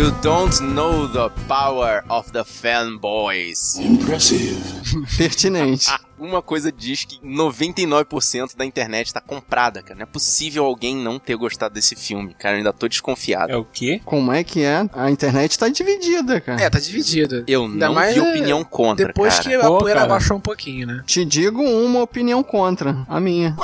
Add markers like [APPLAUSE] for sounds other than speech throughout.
You don't know the power of the fanboys. Impressive. [LAUGHS] Pertinente. Uma coisa diz que 99% da internet tá comprada, cara. Não é possível alguém não ter gostado desse filme, cara. Eu ainda tô desconfiado. É o quê? Como é que é? A internet tá dividida, cara. É, tá dividido. Eu Ainda não mais, vi é, opinião contra, Depois cara. que a Pô, poeira cara. abaixou um pouquinho, né? Te digo uma opinião contra, a minha.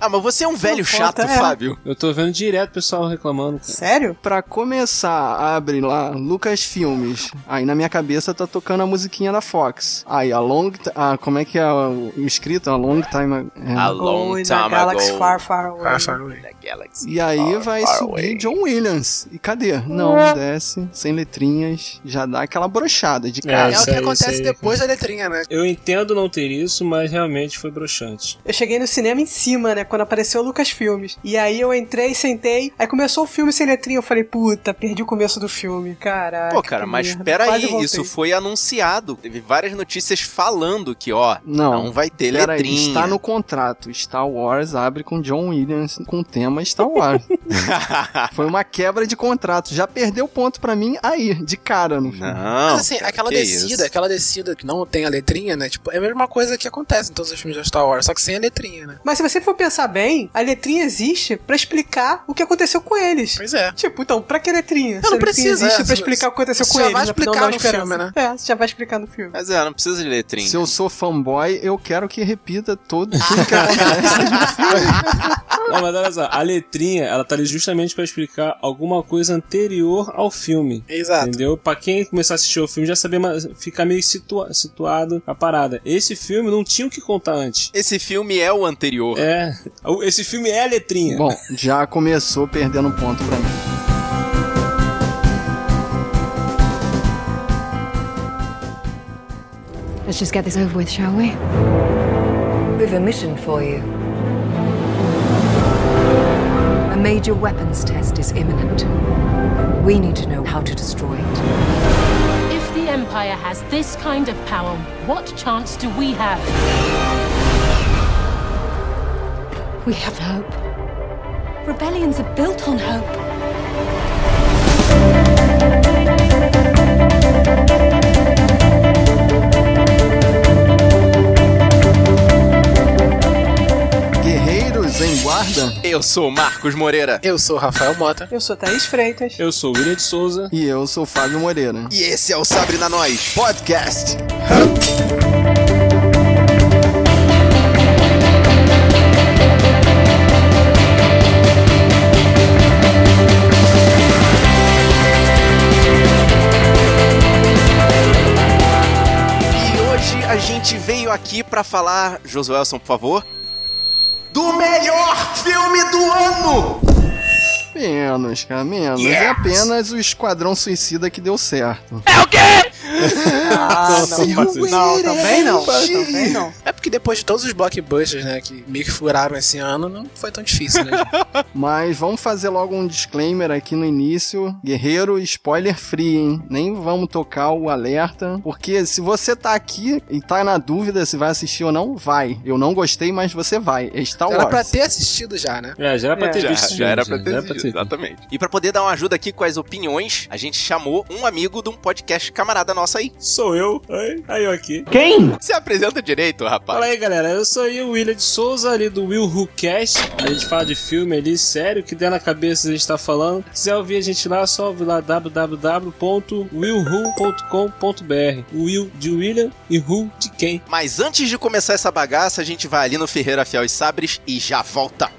Ah, mas você é um velho chato, é. Fábio. Eu tô vendo direto o pessoal reclamando. cara. Sério? Pra começar, abre lá Lucas Filmes. Aí na minha cabeça tá tocando a musiquinha da Fox. Aí a long, ah, como é que é o o escrito? A long time. é. A long time na Galaxy ago. Far Far Away. Far, far away. Galaxy. E aí Far, vai far subir away. John Williams. E cadê? Não, desce, sem letrinhas, já dá aquela brochada de É, cara. É, o isso que aí, acontece depois da letrinha, né? Eu entendo não ter isso, mas realmente foi broxante. Eu cheguei no cinema em cima, né? Quando apareceu o Lucas Filmes. E aí eu entrei, sentei. Aí começou o filme sem letrinha. Eu falei, puta, perdi o começo do filme. Caraca. Pô, cara, mas merda. pera Quase aí, voltei. isso foi anunciado. Teve várias notícias falando que, ó, Não, não vai ter Pera aí, letrinha. está no contrato. Star Wars abre com John Williams com o tema Star Wars. [LAUGHS] Foi uma quebra de contrato. Já perdeu ponto pra mim aí, de cara no filme. Não. Mas assim, aquela que descida, isso. aquela descida que não tem a letrinha, né? Tipo, é a mesma coisa que acontece em todos os filmes da Star Wars, só que sem a letrinha, né? Mas se você for pensar bem, a letrinha existe pra explicar o que aconteceu com eles. Pois é. Tipo, então, pra que letrinha? Não, não precisa, existe é, pra você- explicar o que aconteceu com já eles. vai né? Explicar no esperança. filme, né? É, você já vai explicar no filme. Mas é, não precisa de letrinha. Se eu sou fanboy, eu quero que repita todo, tudo que acontece. [LAUGHS] Não, mas olha só, a letrinha, ela tá ali justamente pra explicar alguma coisa anterior ao filme. Exato. Entendeu? Pra quem começar a assistir o filme já saber ficar meio situa situado a parada. Esse filme não tinha o que contar antes. Esse filme é o anterior. É, esse filme é a letrinha. Bom, já começou perdendo ponto pra mim. Let's just get this over with, shall we? We've a mission for you. A major weapons test is imminent. We need to know how to destroy it. If the Empire has this kind of power, what chance do we have? We have hope. Rebellions are built on hope. Eu sou Marcos Moreira. Eu sou Rafael Mota. Eu sou Thaís Freitas. Eu sou o William de Souza. E eu sou Fábio Moreira. E esse é o Sabre na Nós Podcast. E hoje a gente veio aqui pra falar, Josuelson, por favor, do melhor filme do ano. Menos, cara, menos. Yes! É apenas o Esquadrão Suicida que deu certo. Ah, [LAUGHS] não. Não, também não. Também não. É porque depois de todos os blockbusters, né, que meio que furaram esse ano, não foi tão difícil, né? [LAUGHS] Mas vamos fazer logo um disclaimer aqui no início. Guerreiro, spoiler free, hein? Nem vamos tocar o alerta. Porque se você tá aqui e tá na dúvida se vai assistir ou não, vai. Eu não gostei, mas você vai. É Star Era Wars. pra ter assistido já, né? É, já era pra É. ter Já, visto. já filme, era pra ter já visto, exatamente. E pra poder dar uma ajuda aqui com as opiniões, a gente chamou um amigo de um podcast camarada nosso aí. Sou eu. Aí, aí eu aqui. Se apresenta direito, rapaz. Fala aí, galera. Eu sou aí o William de Souza, ali do Will Who Cast. A gente fala de filme ali, sério, que der na cabeça a gente tá falando. Se quiser ouvir a gente lá, é só ouvir lá www.willwho.com.br. Will de William e Who de quem. Mas antes de começar essa bagaça, a gente vai ali no Ferreira Fiel e Sabres e já volta.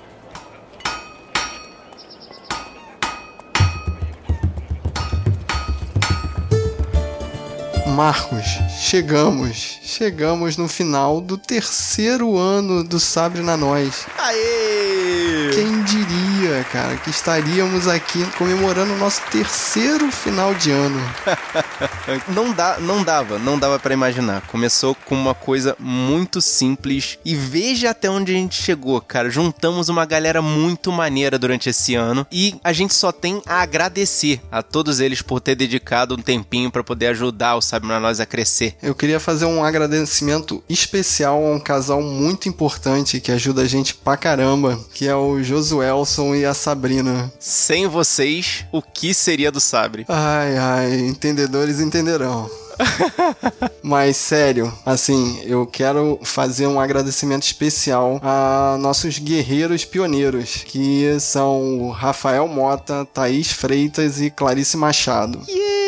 Marcos, chegamos. Chegamos no final do terceiro ano do Sabre na Nós. Aê! Quem diria, cara, que estaríamos aqui comemorando o nosso terceiro final de ano. [LAUGHS] Não, dá, não dava, não dava pra imaginar. Começou com uma coisa muito simples e veja até onde a gente chegou, cara. Juntamos uma galera muito maneira durante esse ano e a gente só tem a agradecer a todos eles por ter dedicado um tempinho pra poder ajudar o Sabe na Nós a crescer. Eu queria fazer um agradecimento especial a um casal muito importante que ajuda a gente pra caramba, que é o Josuelson e a Sabrina. Sem vocês, o que seria do Sabre? Ai, ai, entendedores entenderão. [LAUGHS] Mas sério, assim, eu quero fazer um agradecimento especial a nossos guerreiros pioneiros, que são o Rafael Mota, Thaís Freitas e Clarice Machado. Yay!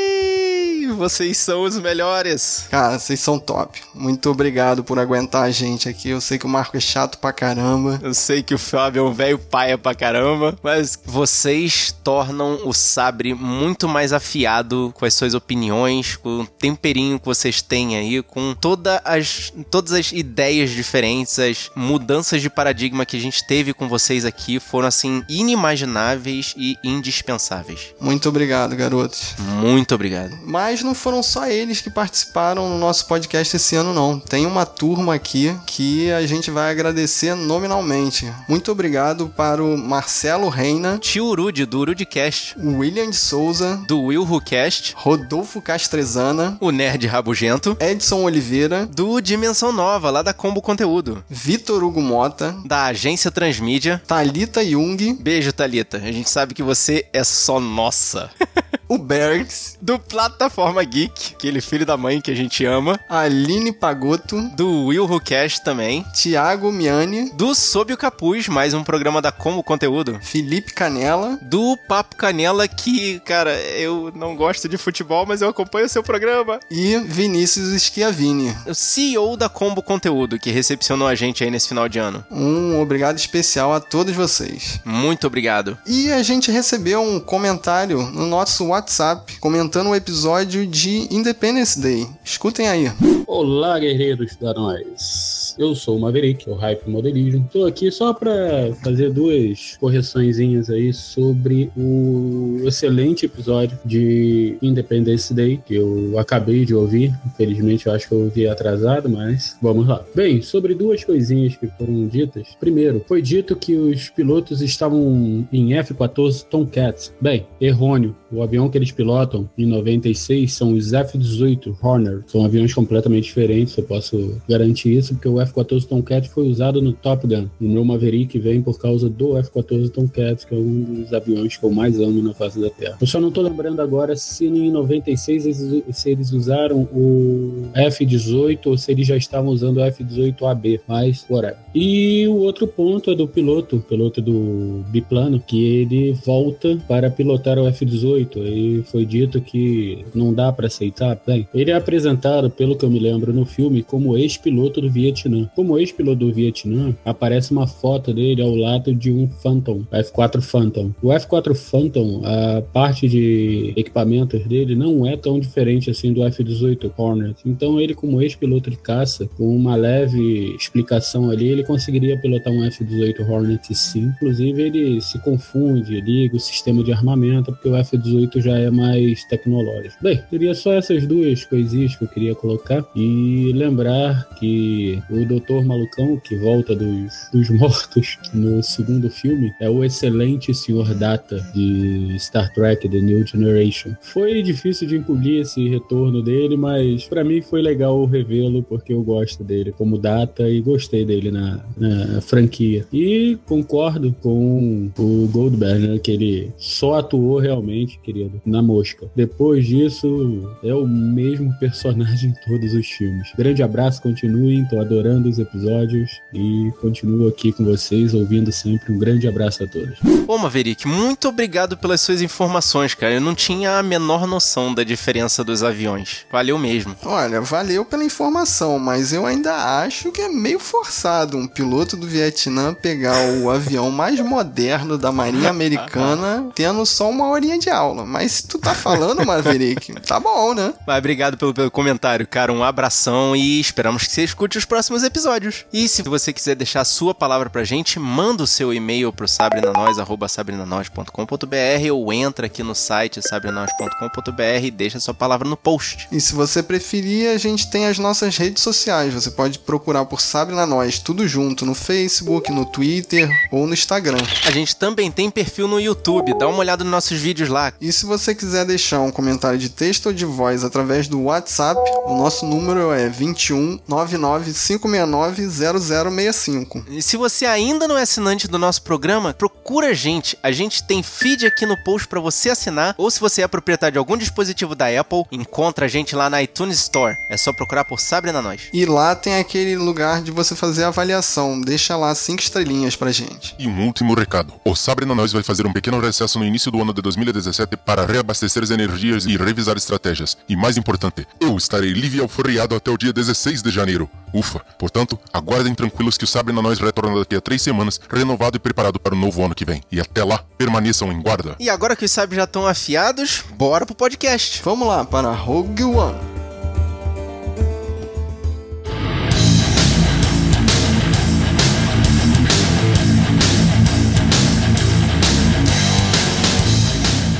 Vocês são os melhores. Cara, vocês são top. Muito obrigado por aguentar a gente aqui. Eu sei que o Marco é chato pra caramba. Eu sei que o Fábio é um velho paia pra caramba, mas vocês tornam o Sabre muito mais afiado com as suas opiniões, com o temperinho que vocês têm aí, com toda as, todas as ideias diferentes, as mudanças de paradigma que a gente teve com vocês aqui foram assim inimagináveis e indispensáveis. Muito obrigado, garotos. Muito obrigado. Mas não foram só eles que participaram no nosso podcast esse ano, não. Tem uma turma aqui que a gente vai agradecer nominalmente. Muito obrigado para o Marcelo Reina, Tio Urude, do Urudcast, o William de Souza, do Will Who Cast, Rodolfo Castrezana, o Nerd Rabugento, Edson Oliveira, do Dimensão Nova, lá da Combo Conteúdo, Vitor Hugo Mota, da Agência Transmídia. Thalita Jung, Beijo, Thalita. A gente sabe que você é só nossa. [LAUGHS] o Bergs, do Plataforma Geek, aquele filho da mãe que a gente ama. Aline Pagotto, Do Will Who Cast também. Tiago Miani, Do Sob o Capuz, mais um programa da Como Conteúdo. Felipe Canela, Do Papo Canela, que, cara, eu não gosto de futebol, mas eu acompanho o seu programa. e Vinícius Schiavini. O CEO da Combo Conteúdo, que recepcionou a gente aí nesse final de ano. Um obrigado especial a todos vocês. Muito obrigado. E a gente recebeu um comentário no nosso WhatsApp comentando o episódio de Independence Day. Escutem aí. Olá, guerreiros da nós. Eu sou o Maverick, o Hype Modelismo. Estou aqui só para fazer duas correçõezinhas aí sobre o excelente episódio de Independence Day que eu acabei de ouvir. Infelizmente, eu acho que eu ouvi atrasado, mas vamos lá. Bem, sobre duas coisinhas que foram ditas. Primeiro, foi dito que os pilotos estavam em F-14 Tomcats. Bem, errôneo. O avião que eles pilotam em 96 são os F-18 Horner. São aviões completamente diferentes, eu posso garantir isso, porque o F-14 Tomcat foi usado no Top Gun. O meu Maverick vem por causa do F-14 Tomcat, que é um dos aviões que eu mais amo na face da Terra. Eu só não tô lembrando agora se em 96 eles, se eles usaram o F-18 ou se eles já estavam usando o F-18AB, mas whatever. E o outro ponto é do piloto, piloto do biplano, que ele volta para pilotar o F-18 e foi dito que não dá para aceitar. Bem, ele é apresentado, pelo que eu me lembro no filme, como ex-piloto do Vietnã. Como ex-piloto do Vietnã, aparece uma foto dele ao lado de um Phantom, F-4 Phantom. O F-4 Phantom, a parte de equipamentos dele não é tão diferente assim do F-18 Hornet. Então ele, como ex-piloto de caça, com uma leve explicação ali, ele conseguiria pilotar um F-18 Hornet sim. Inclusive ele se confunde, liga o sistema de armamento, porque o F-18 já é mais tecnológico. Bem, teria só essas duas coisinhas que eu queria colocar e lembrar que o Dr. Malucão, que volta dos, dos [LAUGHS] mortos no segundo filme, é o excelente Sr. Data de Star Trek The New Generation. Foi difícil de engolir esse retorno dele, mas para mim foi legal revê-lo porque eu gosto dele como Data e gostei dele na, na franquia. E concordo com o Goldberg, né, que ele só atuou realmente, na mosca. Depois disso, é o mesmo personagem em todos os filmes. Grande abraço, continuem, tô adorando os episódios e continuo aqui com vocês, ouvindo sempre. Um grande abraço a todos. Ô, Maverick, muito obrigado pelas suas informações, cara. Eu não tinha a menor noção da diferença dos aviões. Valeu mesmo. Olha, valeu pela informação, mas eu ainda acho que é meio forçado um piloto do Vietnã pegar o avião mais moderno da Marinha Americana tendo só uma horinha de aula. Mas se tu tá falando, Maverick, [LAUGHS] tá bom, né? Mas obrigado pelo, pelo comentário, cara. Um abração e esperamos que você escute os próximos episódios. E se você quiser deixar a sua palavra pra gente, manda o seu e-mail pro sabrinanois.sabrinanois.com.br ou entra aqui no site sabrinanois.com.br e deixa a sua palavra no post. E se você preferir, a gente tem as nossas redes sociais. Você pode procurar por Sabrina Nós, tudo junto, no Facebook, no Twitter ou no Instagram. A gente também tem perfil no YouTube, dá uma olhada nos nossos vídeos lá. E se você quiser deixar um comentário de texto ou de voz através do WhatsApp, o nosso número é 21 99 55690065. E se você ainda não é assinante do nosso programa, procura a gente. A gente tem feed aqui no post pra você assinar. Ou se você é proprietário de algum dispositivo da Apple, encontra a gente lá na iTunes Store. É só procurar por Sabre na Nós. E lá tem aquele lugar de você fazer a avaliação. Deixa lá cinco estrelinhas pra gente. E um último recado. O Sabre na Nós vai fazer um pequeno recesso no início do ano de 2017 para reabastecer as energias e revisar estratégias. E mais importante, eu estarei livre e alforriado até o dia 16 de janeiro. Ufa! Portanto, aguardem tranquilos que o Sabre na Nós retorna daqui a três semanas, renovado e preparado para o novo ano que vem. E até lá, permaneçam em guarda. E agora que os sabres já estão afiados, bora pro podcast. Vamos lá para Rogue One.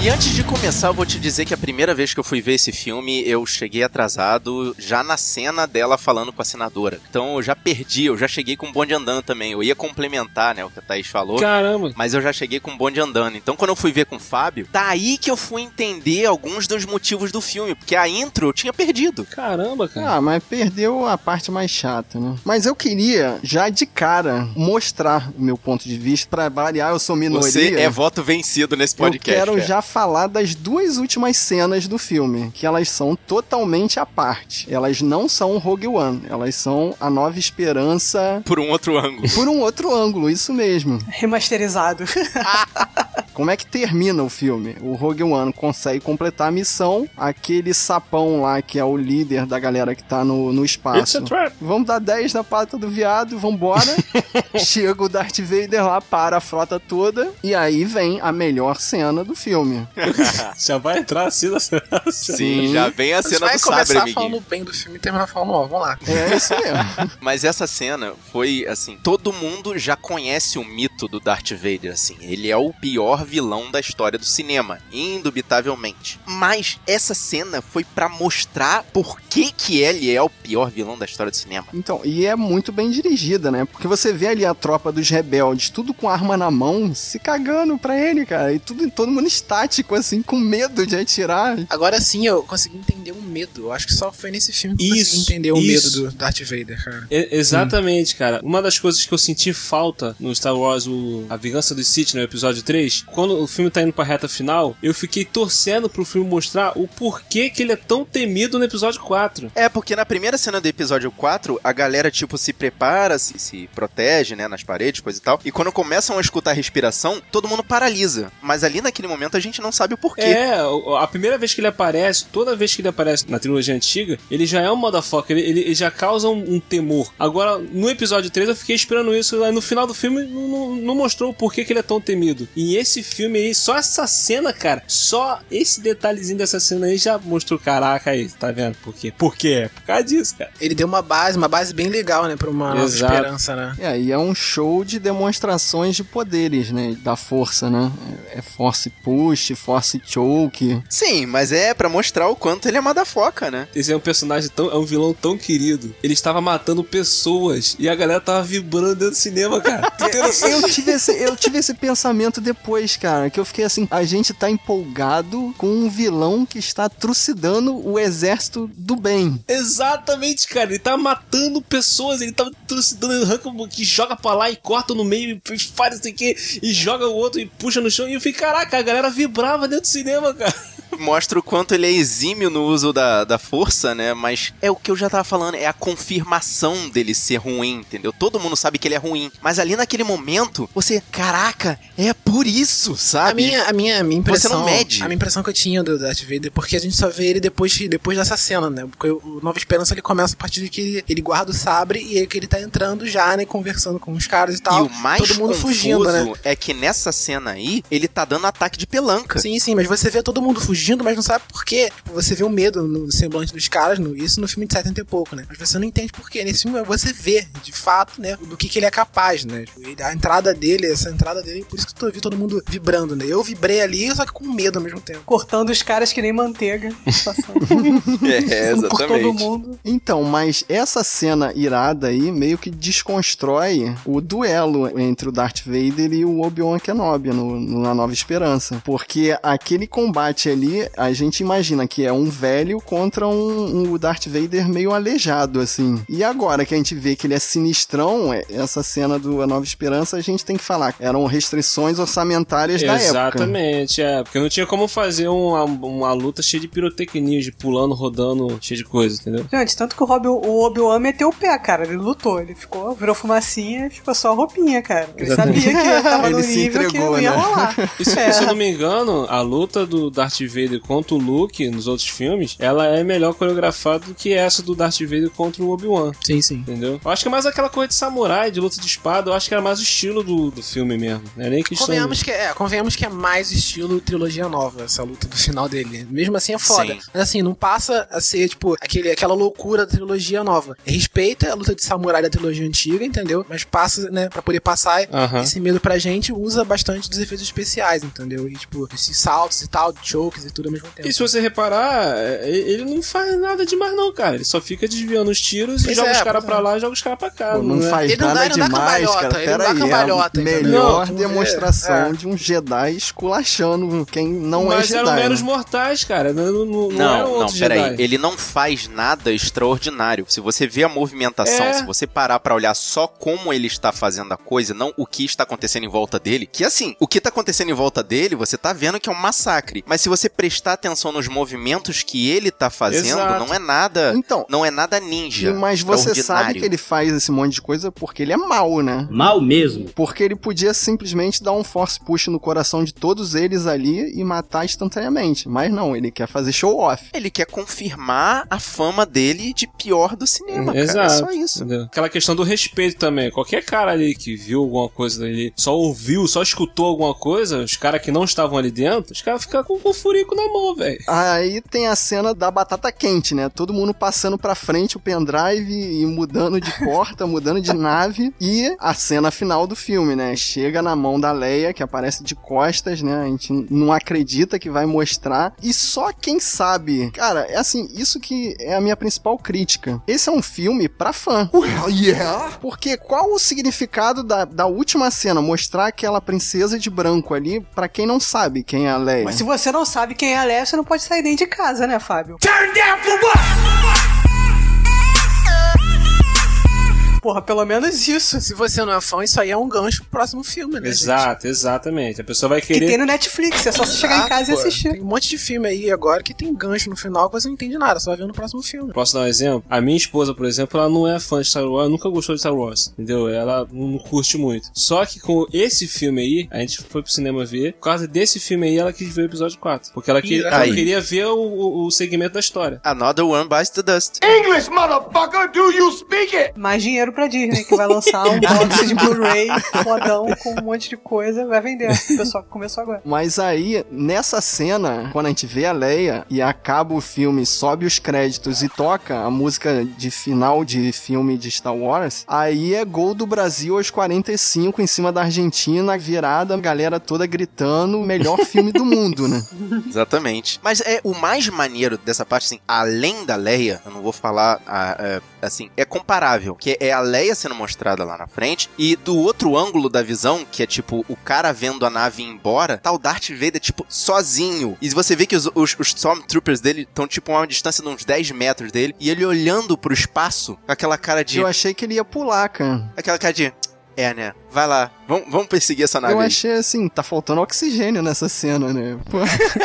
E antes de começar, eu vou te dizer que a primeira vez que eu fui ver esse filme, eu cheguei atrasado já na cena dela falando com a senadora. Então eu já perdi, eu já cheguei com o bonde andando também. Eu ia complementar, né, o que a Thaís falou. Caramba. Mas eu já cheguei com o bonde andando. Então quando eu fui ver com o Fábio, daí que eu fui entender alguns dos motivos do filme. Porque a intro eu tinha perdido. Caramba, cara. Ah, mas perdeu a parte mais chata, né? Mas eu queria, já de cara, mostrar o meu ponto de vista. Pra variar, eu sou minoria. Você é voto vencido nesse podcast. eu quero cara. já falar das duas últimas cenas do filme, que elas são totalmente à parte. Elas não são Rogue One, elas são a Nova Esperança Por um outro ângulo. por um outro ângulo, isso mesmo. [LAUGHS] Remasterizado. [LAUGHS] Como é que termina o filme? O Rogue One consegue completar a missão, aquele sapão lá que é o líder da galera que tá no, no It's espaço. a trap. Vamos dar 10 na pata do viado, vambora. [LAUGHS] Chega o Darth Vader lá, para a frota toda, e aí vem a melhor cena do filme. [LAUGHS] Já vai entrar assim na [LAUGHS] Sim, já vem a cena vai do sabre, começar amiguinho. falando bem do filme e terminar falando mal. Vamos lá. É isso mesmo. [LAUGHS] Mas essa cena foi assim, todo mundo já conhece o mito do Darth Vader, assim, ele é o pior vilão da história do cinema, indubitavelmente. Mas essa cena foi pra mostrar por que que ele é o pior vilão da história do cinema. Então, e é muito bem dirigida, né? Porque você vê ali a tropa dos rebeldes, tudo com arma na mão, se cagando pra ele, cara. E tudo, todo mundo estático, assim, com medo de atirar. Agora sim eu consegui entender o medo. Eu acho que só foi nesse filme que eu Isso, consegui entender o isso. medo do Darth Vader, cara. E- exatamente, cara. Uma das coisas que eu senti falta no Star Wars, o A Vingança do Sith, no episódio 3, quando o filme tá indo pra reta final, eu fiquei torcendo pro filme mostrar o porquê que ele é tão temido no episódio 4. É, porque na primeira cena do episódio 4, a galera, tipo, se prepara, se, se protege, né, nas paredes, coisa e tal. E quando começam a escutar a respiração, todo mundo paralisa. Mas ali naquele momento a gente não sabe o porquê. É, a primeira vez que ele aparece, toda vez que ele aparece na trilogia antiga, ele já é um motherfucker, ele, ele, ele já causa um, um temor. Agora, no episódio 3, eu fiquei esperando isso, aí no final do filme não, não- não mostrou o porquê que ele é tão temido. E esse filme aí, só essa cena, cara, só esse detalhezinho dessa cena aí já mostrou, caraca aí, tá vendo? Por quê? Por quê? Por causa disso, cara. Ele deu uma base, uma base bem legal, né? Pra uma nova Exato. esperança, né? É, e é um show de demonstrações de poderes, né? Da força, né? É é force push, force choke. Sim, mas é pra mostrar o quanto ele é madafoca, né? Esse é um personagem tão. É um vilão tão querido. Ele estava matando pessoas e a galera tava vibrando dentro do cinema, cara. [LAUGHS] Eu tive, esse, eu tive esse pensamento depois, cara, que eu fiquei assim, a gente tá empolgado com um vilão que está trucidando o exército do bem. Exatamente, cara. Ele tá matando pessoas, ele tá trucidando, ele arranca que joga pra lá e corta no meio e faz não sei o que, e joga o outro e puxa no chão. E eu fiquei, caraca, a galera dentro do cinema, cara. Mostra o quanto ele é exímio no uso da, da força, né? Mas é o que eu já tava falando, é a confirmação dele ser ruim, entendeu? Todo mundo sabe que ele é ruim. Mas ali naquele momento, você, caraca, é por isso, A sabe? minha, a minha, a minha Você impressão. não mede. A minha impressão que eu tinha do Darth Vader, porque a gente só vê ele depois, depois dessa cena, né? Porque o Nova Esperança ele começa a partir de que ele, guarda o sabre e aí que ele tá entrando já, né? Conversando com os caras e tal. E o mais todo mundo confuso fugindo, né? é que nessa cena aí, ele tá dando ataque de pelanca. Sim, sim, mas você vê todo mundo fugindo, mas não sabe por quê. Tipo, Você vê o medo no semblante dos caras, no, isso no filme de 70 e pouco, né? Mas você não entende por quê. Nesse filme você vê, de fato, né, do que, que ele é capaz, né? Tipo, a entrada dele, essa entrada dele, por isso que eu vi todo mundo vibrando, né? Eu vibrei ali, só que com medo ao mesmo tempo. Cortando os caras que nem manteiga. [LAUGHS] Passando É, [LAUGHS] por todo mundo. Então, mas essa cena irada aí meio que desconstrói o duelo entre o Darth Vader e o Obi-Wan Kenobi no, no- na Nova Esperança. Porque aquele combate ali a gente imagina que é um velho contra um, um Darth Vader meio aleijado, assim. E agora que a gente vê que ele é sinistrão, é- essa cena do A Nova Esperança, a gente tem que falar. Eram restrições orçamentárias da época. Exatamente, é. Porque não tinha como fazer uma, uma luta cheia de pirotecnia, de pulando, rodando, cheia de coisa, entendeu? Gente, tanto que o, o Obi-Wan meteu o pé, cara. Ele lutou, ele ficou, virou fumacinha, ficou só a roupinha, cara. Ele Exatamente. sabia que tava [LAUGHS] no Ele se nível que entregou, não ia né? rolar. E se, É. se eu não me engano, a luta do Darth Vader contra o Luke nos outros filmes, ela é melhor coreografada do que essa do Darth Vader contra o Obi-Wan. Sim, sim. Entendeu? Eu acho que é mais aquela coisa de samurai, de luta de espada, eu acho que era mais o estilo do, do filme mesmo. Não é nem questão. Convenhamos que, é, convenhamos que é mais estilo trilogia nova, essa luta do final dele. Mesmo assim é foda. Sim. Mas assim, não passa a ser, tipo, aquele, aquela loucura da trilogia nova. Respeita a luta de samurai da trilogia antiga, entendeu? Mas passa, né, pra poder passar Aham. esse medo pra gente, usa bastante dos efeitos especiais, entendeu? E, tipo, esses saltos e tal, chokes e tudo ao mesmo tempo. E se você reparar, é, ele não faz nada demais, não, cara. Ele só fica desviando os tiros e Pois joga é, os caras pra é. lá e joga os caras pra cá. Pô, não é? faz Ele não dá- nada ele não dá demais, cara. ele não dá Pera cambalhota, é a entendeu? melhor Não, demonstração é, é. de um Jedi esculachando quem não Mas é eram Jedi. meros né? mortais, cara. Não, não, não, Não, eram não, peraí. Jedi. Ele não faz nada extraordinário. Se você vê a movimentação, É. se você parar pra olhar só como ele está fazendo a coisa, não o que está acontecendo em volta dele, que assim, o que tá acontecendo em volta dele, você tá vendo que é um massacre. Mas se você prestar atenção nos movimentos que ele tá fazendo, Exato. não é nada. Então, Não é nada ninja. mas você sabe que ele faz esse monte de coisa porque ele é mau, né? Mal mesmo. Porque ele podia simplesmente dar um force push no coração de todos eles ali e matar instantaneamente. Mas não, ele quer fazer show off. Ele quer confirmar a fama dele de pior do cinema, cara. É Exato. só isso. Entendeu? Aquela questão do respeito também. Qualquer cara ali que viu alguma coisa ali, só ouviu, só escutou alguma coisa, os caras que não estavam ali dentro, os caras ficam com o furico na mão, velho. Aí tem a cena da batata quente, né? Todo mundo passando pra frente o pendrive e mudando de porta, [LAUGHS] mudando de nave. E a cena final do filme, né? Chega na mão da Leia, que aparece de costas, né? A gente não acredita que vai mostrar. E só quem sabe. Cara, é assim, isso que é a minha principal crítica. Esse é um filme pra fã. Well, yeah. Porque qual o significado da, da última cena? Mostrar aquela princesa de branco ali pra quem não sabe quem é a Leia. Mas se você não sabe quem é a Leia, você não pode sair nem de casa, né, Fábio? Turn down for what? Porra, pelo menos isso. Se você não é fã, isso aí é um gancho pro próximo filme, né? gente? Exato, exatamente. A pessoa vai Que tem querer. no Netflix, é só você chegar em Ah, casa e assistir. Tem um monte de filme aí agora que tem gancho no final que você não entende nada, só vai ver no próximo filme. Posso dar um exemplo? A minha esposa, por exemplo, ela não é fã de Star Wars, nunca gostou de Star Wars, entendeu? Ela não curte muito. Só que com esse filme aí, a gente foi pro cinema ver, por causa desse filme aí, ela quis ver o episódio 4. Porque ela, que- ela queria ver o, o- o segmento da história. Another one bites the dust. English, motherfucker, do you speak it? Mais dinheiro pra Disney, que vai lançar um [LAUGHS] box de Blu-ray fodão com um monte de coisa, vai vender. O pessoal começou agora. Mas aí, nessa cena, quando a gente vê a Leia e acaba o filme, sobe os créditos e toca a música de final de filme de Star Wars, aí é gol do Brasil aos 45 em cima da Argentina, virada, a galera toda gritando, melhor filme do mundo, né? [LAUGHS] Exatamente. Mas é o mais maneiro dessa parte, assim, além da Leia, eu não vou falar ah, é, assim, é comparável, que é a Leia sendo mostrada lá na frente e do outro ângulo da visão, que é tipo o cara vendo a nave ir embora, tá o Darth Vader tipo sozinho. E você vê que os, os, os Stormtroopers dele estão tipo a uma distância de uns 10 metros dele e ele olhando pro espaço com aquela cara de Eu achei que ele ia pular, cara. aquela cara de é, né? Vai lá. Vamos, vamos perseguir essa nave. Eu aí. achei assim, tá faltando oxigênio nessa cena, né? Pô.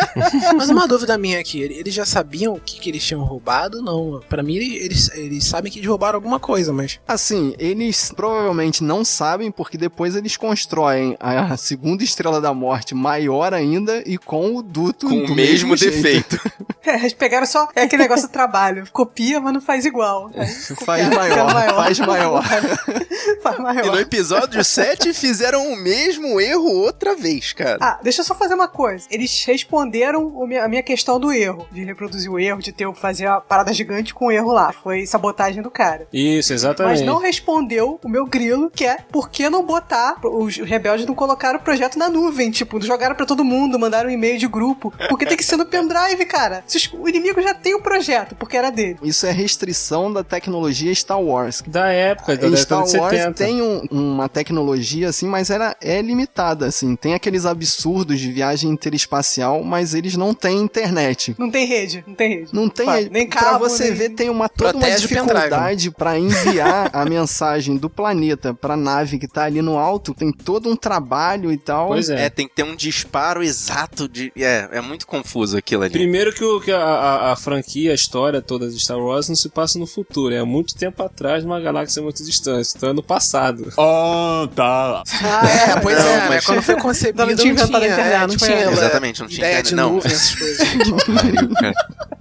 [LAUGHS] Mas uma dúvida minha aqui, eles já sabiam o que, que eles tinham roubado? Não, Pra mim eles, eles sabem que eles roubaram alguma coisa, mas... Assim, eles provavelmente não sabem, porque depois eles constroem a segunda estrela da morte maior ainda e com o duto com do o mesmo jeito. defeito. [LAUGHS] É, eles pegaram só é aquele negócio do trabalho. Copia, mas não faz igual. Aí, Faz maior, fica faz maior. faz [LAUGHS] E no maior. episódio 7 [LAUGHS] fizeram o mesmo erro outra vez, cara. Ah, deixa eu só fazer uma coisa. Eles responderam a minha questão do erro, de reproduzir o erro, de ter fazer a parada gigante com o erro lá. Foi sabotagem do cara. Isso, exatamente. Mas não respondeu o meu grilo, que é por que não botar. Os rebeldes não colocaram o projeto na nuvem. Tipo, jogaram pra todo mundo, mandaram um e-mail de grupo. Porque tem que ser no pendrive, cara. O inimigo já tem o projeto, porque era dele. Isso é restrição da tecnologia Star Wars. Da época, da década Star de Wars 70. tem um- uma tecnologia tecnologia, assim, mas ela é limitada, assim. Tem aqueles absurdos de viagem interespacial, mas eles não têm internet. Não tem rede, não tem rede. Não tem, Pá, rede. nem pra cabo, você nem- ver, tem uma toda uma Protege pendrive. dificuldade pra enviar a [LAUGHS] mensagem do planeta pra nave que tá ali no alto. Tem todo um trabalho e tal. Pois é. É, tem que ter um disparo exato de. É, é muito confuso aquilo ali. Primeiro que, o, que a, a- a franquia, a história toda de Star Wars não se passa no futuro, é há muito tempo atrás, numa galáxia muito distante, então é no passado. Ah, tá. É, [LAUGHS] pois Não, é, né? mas- Quando foi concebido, Não não tinha inventado a internet, é, não tinha. Exatamente, não tinha internet, não. nuvem. [LAUGHS]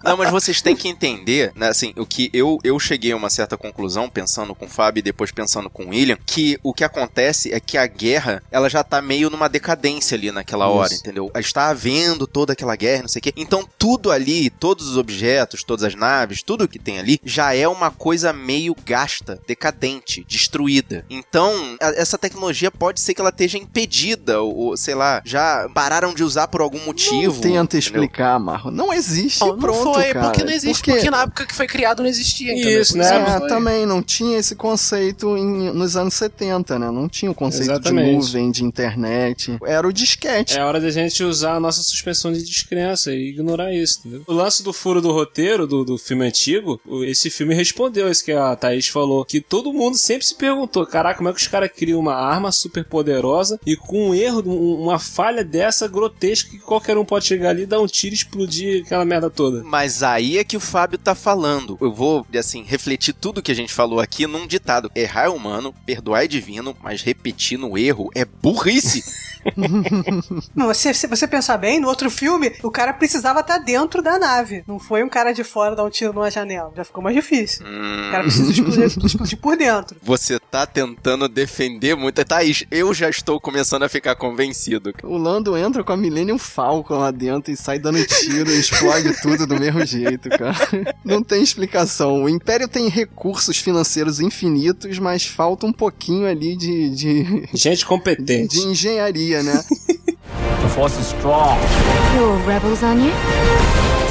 Não, mas vocês têm que entender, né, assim, o que eu, eu cheguei a uma certa conclusão, pensando com o Fábio e depois pensando com o William, que o que acontece é que a guerra, ela já tá meio numa decadência ali naquela hora, Isso. entendeu? Está havendo toda aquela guerra, não sei o quê. Então, tudo ali, todos os objetos, todas as naves, tudo que tem ali, já é uma coisa meio gasta, decadente, destruída. Então, a- essa tecnologia pode ser que ela esteja impedida, ou, ou, sei lá, já pararam de usar por algum motivo. Não tenta explicar, Marro. Não existe, Não, não pronto, foi, cara. porque não existe, porque... na época que foi criado não existia? Isso, né? não É, também não tinha esse conceito em- nos anos 70, né? Não tinha o conceito Exatamente. de nuvem, de internet. Era o disquete. É hora da gente usar a nossa suspensão de descrença e ignorar isso, entendeu? O lance do furo do roteiro do, do filme antigo, esse filme respondeu isso que a Thaís falou, que todo mundo sempre se perguntou, caraca, como é que os caras criam uma arma super poderosa e com um erro, um- uma falha dessa grotesca que qualquer um pode chegar ali, dar um tiro e explodir aquela merda toda. Mas aí é que o Fábio tá falando. Eu vou, assim, refletir tudo que a gente falou aqui num ditado. Errar é humano, perdoar é divino, mas repetir no erro é burrice. [LAUGHS] [LAUGHS] Não, você, se você pensar bem, no outro filme, o cara precisava estar dentro da nave. Não foi um cara de fora dar um tiro numa janela. Já ficou mais difícil. Hum, O cara precisa explodir, [LAUGHS] explodir por dentro. Você tá tentando defender muito. Thaís, eu já estou começando a ficar convencido. O Lando entra com a Millennium Falcon lá dentro e sai dando tiro e [LAUGHS] explode tudo do mesmo jeito, cara. Não tem explicação. O Império tem recursos financeiros infinitos, mas falta um pouquinho ali de, de, Gente competente. de engenharia, né? The force is strong. You're rebels, aren't you?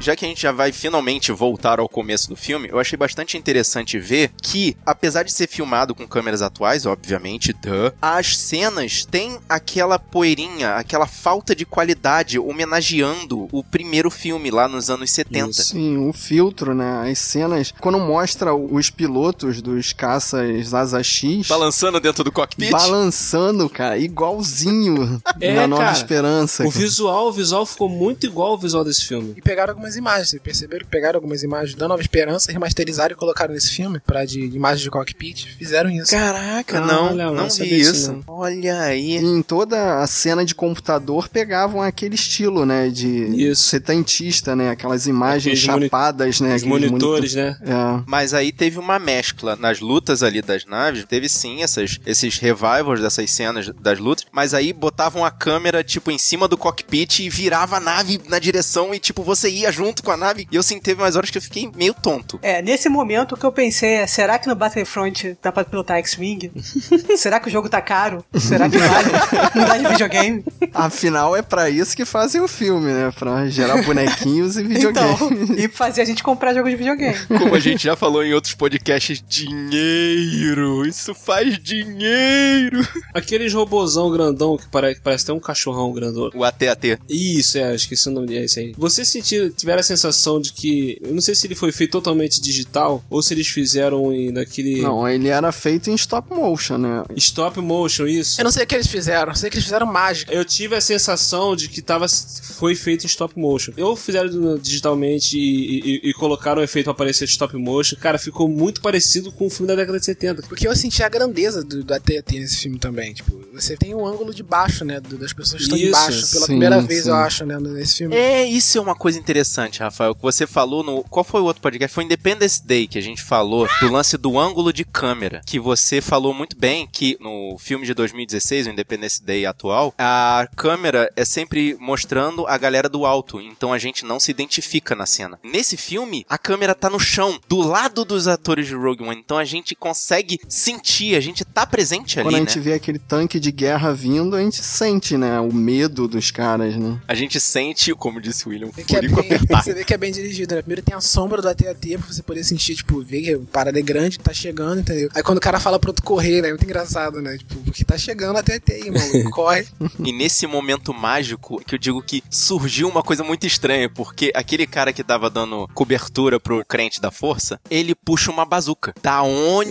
Já que a gente já vai finalmente voltar ao começo do filme, eu achei bastante interessante ver que, apesar de ser filmado com câmeras atuais, obviamente, duh, as cenas têm aquela poeirinha, aquela falta de qualidade homenageando o primeiro filme lá nos anos 70. Isso. Sim, o filtro, né? As cenas. Quando mostra os pilotos dos caças Asa X. Balançando dentro do cockpit. Balançando, cara, igualzinho É, na Nova cara. Esperança. O visual, o visual ficou muito igual ao visual desse filme. E pegaram algumas imagens, vocês perceberam que pegaram algumas imagens da Nova Esperança, remasterizaram e colocaram nesse filme, pra de, de imagens de cockpit, fizeram isso. Caraca, Ah, não, olha, não, não vi isso. não. Olha aí. Em toda a cena de computador pegavam aquele estilo, né? De Isso. setantista, né? Aquelas imagens Aqueles moni- chapadas, né? Os aqueles monitores, né? monitor- É. Mas aí teve uma mescla nas lutas ali das naves, teve sim essas, esses revivals dessas cenas das lutas, mas aí botavam a câmera, tipo, em cima do cockpit e virava a nave na direção e, tipo, você ia junto com a nave. E eu sim, teve umas horas que eu fiquei meio tonto. É, nesse momento o que eu pensei é, será que no Battlefront dá pra pilotar X-Wing? [LAUGHS] será que o jogo tá caro? Será que vale [LAUGHS] mudar de videogame? Afinal, é pra isso que fazem o filme, né? Pra gerar bonequinhos e videogame. Então, e fazer a gente comprar jogo de videogame. Como a gente já falou em outros podcasts, dinheiro! Isso faz dinheiro! Aqueles robozão grandão que pare- que parece até um cachorrão grandão. O AT-AT. Isso, é, esqueci o nome dele, é esse aí. Você sentir, tiver a sensação de que. Eu não sei se ele foi feito totalmente digital ou se eles fizeram em naquele. Não, ele era feito em stop motion, né? Stop motion, isso. Eu não sei o que eles fizeram, eu sei que eles fizeram mágica. Eu tive a sensação de que tava, foi feito em stop motion. Ou fizeram digitalmente e, e- e colocaram o efeito pra aparecer de stop motion. Cara, ficou muito parecido com o filme da década de 70. Porque eu senti a grandeza do, do AT-AT nesse filme também. Tipo, você tem um ângulo de baixo, né? do- das pessoas que estão Isso, embaixo. Pela sim, primeira vez, sim. eu acho, né? Nesse filme. É, isso é uma coisa interessante, Rafael, que você falou no. Qual foi o outro podcast? Foi Independence Day que a gente falou do lance do ângulo de câmera. Que você falou muito bem que no filme de 2016, o Independence Day atual, a câmera é sempre mostrando a galera do alto. Então a gente não se identifica na cena. Nesse filme, a câmera tá no chão, do lado dos atores de Rogue One. Então a gente consegue sentir, a gente tá presente ali, Quando a né? gente vê aquele tanque de guerra vindo, a gente sente, né? O medo dos caras, né? A gente sente, como disse o William, Que é furico bem- Tá. Você vê que é bem dirigido, né? Primeiro tem a sombra do AT-AT pra você poder sentir, tipo, ver que a parada é grande, tá chegando, entendeu? Aí quando o cara fala pro outro correr, né? É muito engraçado, né? Tipo, porque tá chegando o AT-AT aí, mano. Corre. [LAUGHS] E nesse momento mágico, que eu digo que surgiu uma coisa muito estranha, porque aquele cara que tava dando cobertura pro crente da força, ele puxa uma bazuca. Da onde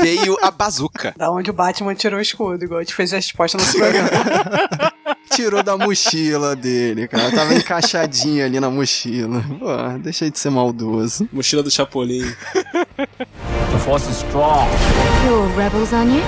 veio a bazuca? Da onde o Batman tirou o escudo, igual a gente fez a resposta no programa. [LAUGHS] Tirou da mochila dele, cara. Tava encaixadinho ali na mochila. Pô, deixei de ser maldoso. Mochila do Chapolin. The force is strong. You're rebels, aren't you?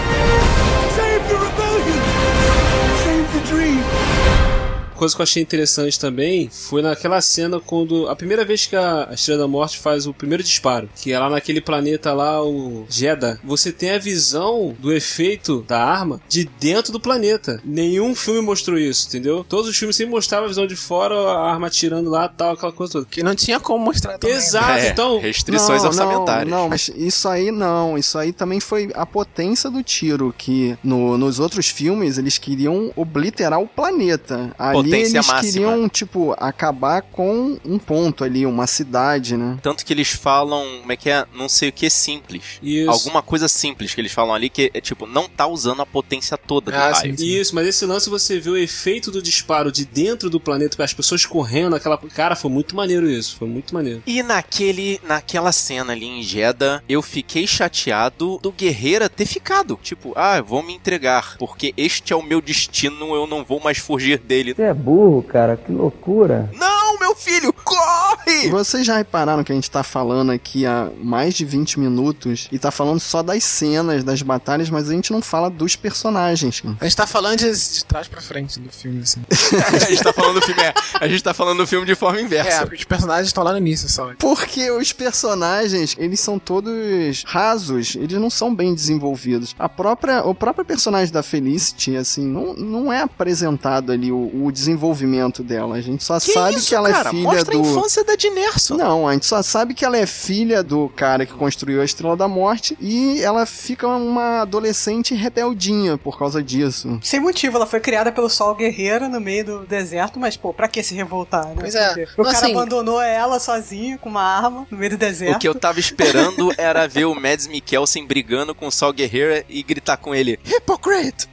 Coisa que eu achei interessante também foi naquela cena quando a primeira vez que a Estrela da Morte faz o primeiro disparo, que é lá naquele planeta lá, o Jeddah, você tem a visão do efeito da arma de dentro do planeta. Nenhum filme mostrou isso, entendeu? Todos os filmes sempre mostravam a visão de fora, a arma atirando lá, tal, aquela coisa toda. Que não tinha como mostrar também. né? Exato, É, então. restrições não, orçamentárias. Não, não, mas isso aí não. Isso aí também foi a potência do tiro, que no- nos outros filmes eles queriam obliterar o planeta. Ali Potência eles máxima. queriam, tipo, acabar com um ponto ali, uma cidade, né? Tanto que eles falam, como é que é? Não sei o que simples. Isso. Alguma coisa simples que eles falam ali que é tipo, não tá usando a potência toda do Ah, raio. sim. Isso, mas esse lance você vê o efeito do disparo de dentro do planeta, as pessoas correndo, aquela. Cara, foi muito maneiro isso, foi muito maneiro. E naquele, naquela cena ali em Jeddah, eu fiquei chateado do Guerreira ter ficado. Tipo, ah, vou me entregar, porque este é o meu destino, eu não vou mais fugir dele. É burro, cara, que loucura. Não, meu filho, corre! Vocês já repararam que a gente tá falando aqui há mais de 20 minutos e tá falando só das cenas, das batalhas, mas a gente não fala dos personagens. cara. A gente tá falando de, de trás pra frente do filme, assim. [LAUGHS] a gente tá falando do filme, é, a gente tá falando do filme de forma É, inversa. porque os personagens estão lá no início só. Porque os personagens, eles são todos rasos, eles não são bem desenvolvidos. A própria, o próprio personagem da Felicity, assim, não, não é apresentado ali o, o desenvolvimento dela. A gente só Que sabe isso, que ela cara? é filha Mostra do. a infância da Dinerso. Não, a gente só sabe que ela é filha do cara que construiu a Estrela da Morte e ela fica uma adolescente rebeldinha por causa disso. Sem motivo, ela foi criada pelo Sol Guerreiro no meio do deserto, mas, pô, pra que se revoltar, né? Pois é. Porque O Não, cara assim- abandonou ela sozinha com uma arma no meio do deserto. O que eu tava esperando era ver o Mads Mikkelsen brigando com o Sol Guerreiro e gritar com ele: Hypocrite!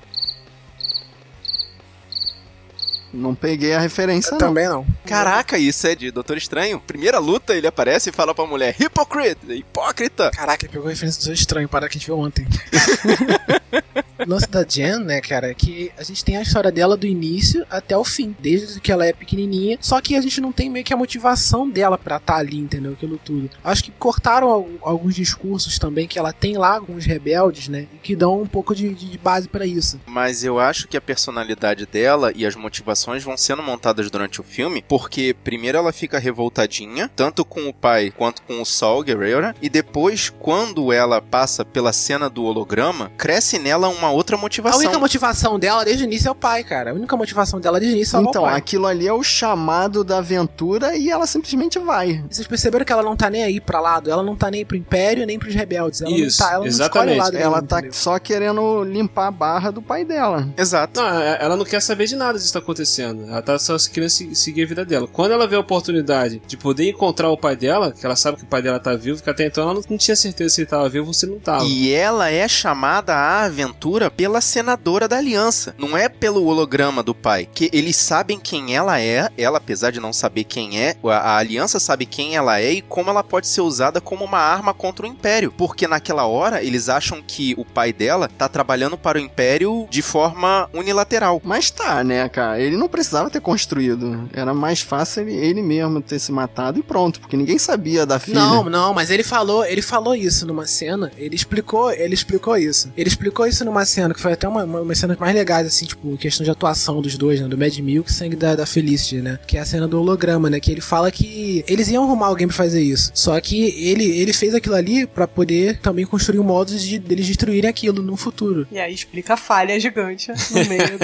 Não peguei a referência, não. Também não. Caraca, isso é de Doutor Estranho. Primeira luta, ele aparece e fala pra mulher: Hypocrite! Hipócrita! Caraca, ele pegou a referência do estranho, para que a gente viu ontem. [LAUGHS] o lance da Jen, né, cara, é que a gente tem a história dela do início até o fim, desde que ela é pequenininha, só que a gente não tem meio que a motivação dela pra estar ali, entendeu? Aquilo tudo. Acho que cortaram al- alguns discursos também que ela tem lá com os rebeldes, né, e que dão um pouco de, de base pra isso. Mas eu acho que a personalidade dela e as motivações vão sendo montadas durante o filme, porque primeiro ela fica revoltadinha, tanto com o pai quanto com o Sol Guerrero, e depois, quando ela passa pela cena do holograma, cresce nela uma outra A motivação. única motivação dela desde o início é o pai, cara. A única motivação dela desde o início é o Então, pai. aquilo ali é o chamado da aventura e ela simplesmente vai. Vocês perceberam que ela não tá nem aí pra lado, ela não tá nem pro Império, nem pros rebeldes. Ela Isso, não tá, ela exatamente. não escolhe o lado Ela tá entendeu? só querendo limpar a barra do pai dela. Exato. Não, é- ela não quer saber de nada disso que tá acontecendo. Ela tá só querendo se- seguir a vida dela. Quando ela vê a oportunidade de poder encontrar o pai dela, que ela sabe que o pai dela tá vivo, que até então ela não, não tinha certeza se ele tava vivo ou se não tava. E ela é chamada à aventura pela senadora da aliança. Não é pelo holograma do pai. Que eles sabem quem ela é. Ela, apesar de não saber quem é, a, a aliança sabe quem ela é e como ela pode ser usada como uma arma contra o império. Porque naquela hora eles acham que o pai dela tá trabalhando para o império de forma unilateral. Mas tá, né, cara? Ele não precisava ter construído. Era mais fácil ele, ele mesmo ter se matado e pronto, porque ninguém sabia da filha. Não, não, mas ele falou, ele falou isso numa cena, ele explicou, ele explicou isso. Ele explicou isso numa cena, que foi até uma, uma, uma cena mais legais, assim, tipo, questão de atuação dos dois, né? Do Mad Milk e sangue da, da Felicity, né? Que é a cena do holograma, né? Que ele fala que eles iam arrumar alguém pra fazer isso. Só que ele, ele fez aquilo ali pra poder também construir um modo de deles destruírem aquilo no futuro. E aí explica a falha gigante no meio.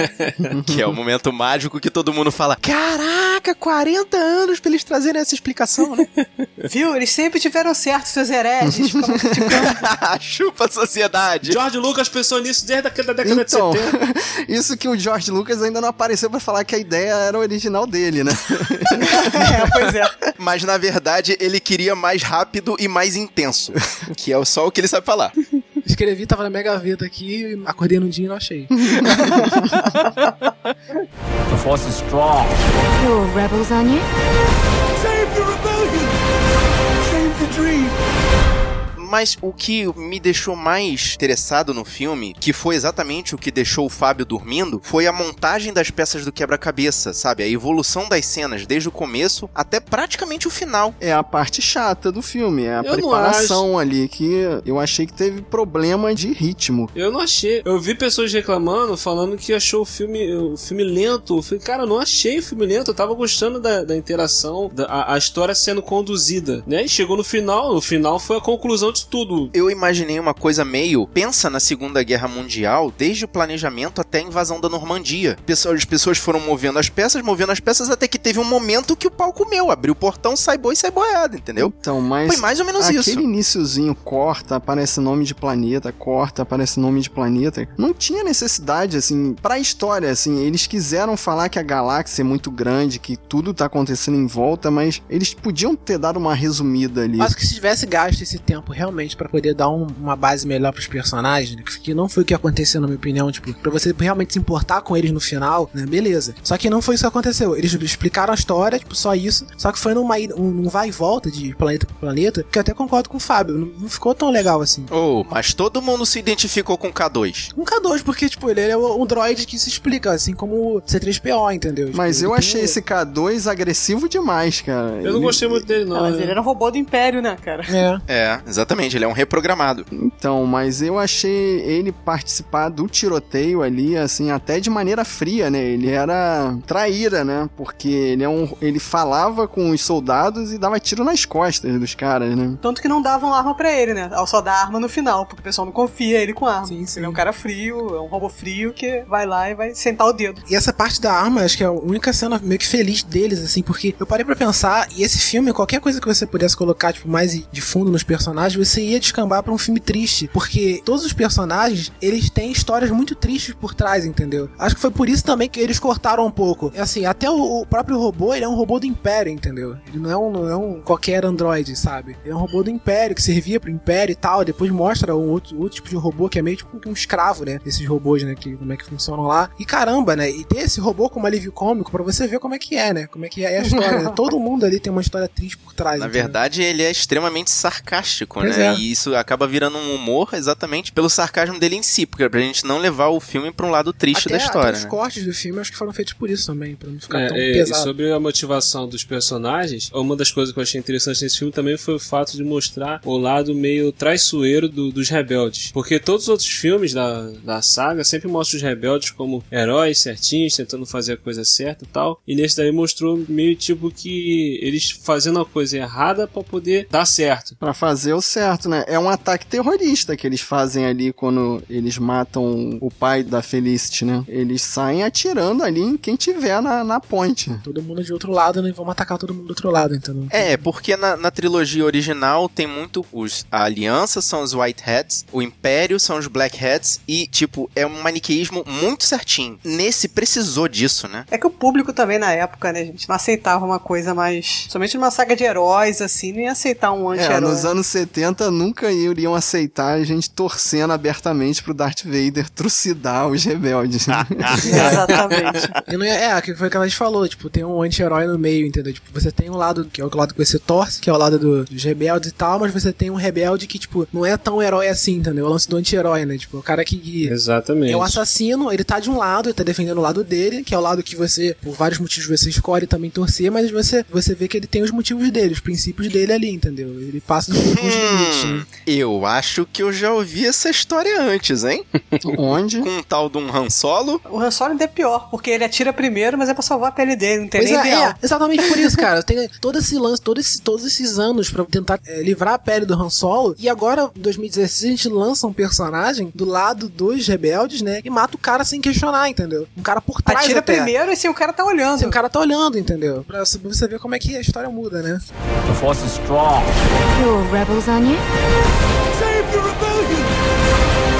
do- [LAUGHS] que é o momento mágico típico que todo mundo fala: Caraca, 40 anos pra eles trazerem essa explicação, né? [LAUGHS] Viu? Eles sempre tiveram certo, seus hereges. [LAUGHS] Chupa a sociedade. George Lucas pensou nisso desde a década Então, de [LAUGHS] 70. isso que o George Lucas ainda não apareceu pra falar que a ideia era original dele, né? é, pois é. Mas na verdade ele queria mais rápido e mais intenso. Que é só o que ele sabe falar. Escrevi, tava na minha gaveta aqui, acordei num dia e não achei. [LAUGHS] The Force is strong. You're rebels, aren't you? Save the rebellion! Save the dream! Mas o que me deixou mais interessado no filme, que foi exatamente o que deixou o Fábio dormindo, foi a montagem das peças do quebra-cabeça, sabe? A evolução das cenas desde o começo até praticamente o final. É a parte chata do filme, é a Eu preparação ali, que eu achei que teve problema de ritmo. Eu não achei. Eu vi pessoas reclamando, falando que achou o filme, o filme lento. Eu falei, cara, eu não achei o filme lento. Eu tava gostando da, da interação, da, a, a história sendo conduzida, né? E chegou no final. No final foi a conclusão de tudo. Eu imaginei uma coisa meio. Pensa na Segunda Guerra Mundial, desde o planejamento até a invasão da Normandia. Pessoas- As pessoas foram movendo as peças, movendo as peças, até que teve um momento que o pau comeu. Abriu o portão, sai boi, sai boiada, entendeu? Então, mas Foi mais ou menos aquele isso. iniciozinho corta, aparece nome de planeta, corta, aparece nome de planeta. Não tinha necessidade, assim, pra história, assim, eles quiseram falar que a galáxia é muito grande, que tudo tá acontecendo em volta, mas eles podiam ter dado uma resumida ali. Acho que se tivesse gasto esse tempo realmente pra poder dar um- uma base melhor pros personagens, né, que não foi o que aconteceu, na minha opinião, tipo, pra você realmente se importar com eles no final, né, beleza. Só que não foi isso que aconteceu. Eles explicaram a história, tipo, só isso, só que foi numa, ida- um, num vai e volta de planeta pra planeta, que eu até concordo com o Fábio, não, não ficou tão legal assim. Oh, mas todo mundo se identificou com o K2. Um K2, porque, tipo, ele é um droid que se explica, assim como o C3PO, entendeu? Tipo, Mas eu tem achei um- esse K2 agressivo demais, cara. Eu não Ele- gostei muito dele, não. Ah, mas né? ele era um robô do Império, né, cara? É. É, exatamente, ele é um reprogramado. Então, mas eu achei ele participar do tiroteio ali, assim, até de maneira fria, né? Ele era traíra, né? Porque ele é um, ele falava com os soldados e dava tiro nas costas dos caras, né? Tanto que não davam arma pra ele, né? Só dá arma no final, porque o pessoal não confia ele com arma. Sim, sim. Ele é um cara frio, é um robô frio que vai lá e vai sentar o dedo. E essa parte da arma, acho que é a única cena meio que feliz deles, assim, porque eu parei pra pensar, e esse filme, qualquer coisa que você pudesse colocar, tipo, mais de fundo nos personagens, você ia descambar pra um filme triste, porque todos os personagens, eles têm histórias muito tristes por trás, entendeu? Acho que foi por isso também que eles cortaram um pouco. Assim, até o, o próprio robô, ele é um robô do Império, entendeu? Ele não é um, não é um qualquer androide, sabe? Ele é um robô do Império, que servia pro Império e tal, depois mostra um outro, outro tipo de robô que é meio tipo um escravo, né? Desses robôs, né? Que, como é que funcionam lá. E caramba, né? E ter esse robô como alívio cômico pra você ver como é que é, né? Como é que é a história. né? [LAUGHS] Todo mundo ali tem uma história triste por trás. Na entendeu? verdade, ele é extremamente sarcástico, Pois né? é. E isso acaba virando um humor exatamente pelo sarcasmo dele em si, porque é pra gente não levar o filme pra um lado triste até, da história. até os né? cortes do filme acho que foram feitos por isso também, pra não ficar tão É, é, e pesado. sobre a motivação dos personagens, uma das coisas que eu achei interessante nesse filme também foi o fato de mostrar o lado meio traiçoeiro do- dos rebeldes. Porque todos os outros filmes da, da saga sempre mostram os rebeldes como heróis certinhos, tentando fazer a coisa certa e tal. E nesse daí mostrou meio tipo que eles fazendo a coisa errada pra poder dar certo. Pra fazer o certo, né? É um ataque terrorista que eles fazem ali quando eles matam o pai da Felicity, né? Eles saem atirando ali em quem tiver na, na ponte. Todo mundo de outro lado, né? Vamos atacar todo mundo do outro lado, então. É, porque na, na trilogia original tem muito os a aliança são os Whiteheads, o Império são os Blackheads e tipo é um maniqueísmo muito certinho. Nesse precisou disso, né? É que o público também na época, né, gente, não aceitava uma coisa mais. Somente numa saga de heróis, assim, não ia aceitar um É, anti-herói. nos anos 70 nunca iriam aceitar a gente torcendo abertamente pro Darth Vader trucidar os rebeldes. [LAUGHS] [LAUGHS] Exatamente. E não é, é, que foi o que a gente falou, tipo, tem um anti-herói no meio, entendeu? Tipo, você tem um lado que é o lado que você torce, que é o lado do- dos rebeldes e tal, mas você tem um rebelde que, tipo, não é tão herói assim, entendeu? O lance do anti-herói, né? Tipo, o cara que Exatamente. é o assassino, ele tá de um lado, ele tá defendendo o lado dele, que é o lado que você, por vários motivos, você escolhe também torcer, mas você, você vê que ele tem os motivos dele, os princípios dele ali, entendeu? Ele passa dos, dos limites. Né? Eu acho que eu já ouvi essa história antes, hein? [LAUGHS] Onde? Com um tal de um Han Solo. O Han Solo ainda é pior, porque ele atira primeiro, mas é pra salvar a pele dele, não tem Pois nem é, é, exatamente por isso, cara. Tem todo esse lance, todo esse- todos esses anos pra tentar é, livrar a pele do Han Solo. E agora, em 2016, a gente lança um personagem do lado dos rebeldes, né? E mata o cara sem questionar, entendeu? Um cara por trás Atira até. primeiro e se o cara tá olhando. Se o cara tá olhando, entendeu? Pra você ver como é que a história muda, né? The Force is strong. You're rebels, you? Save the rebellion!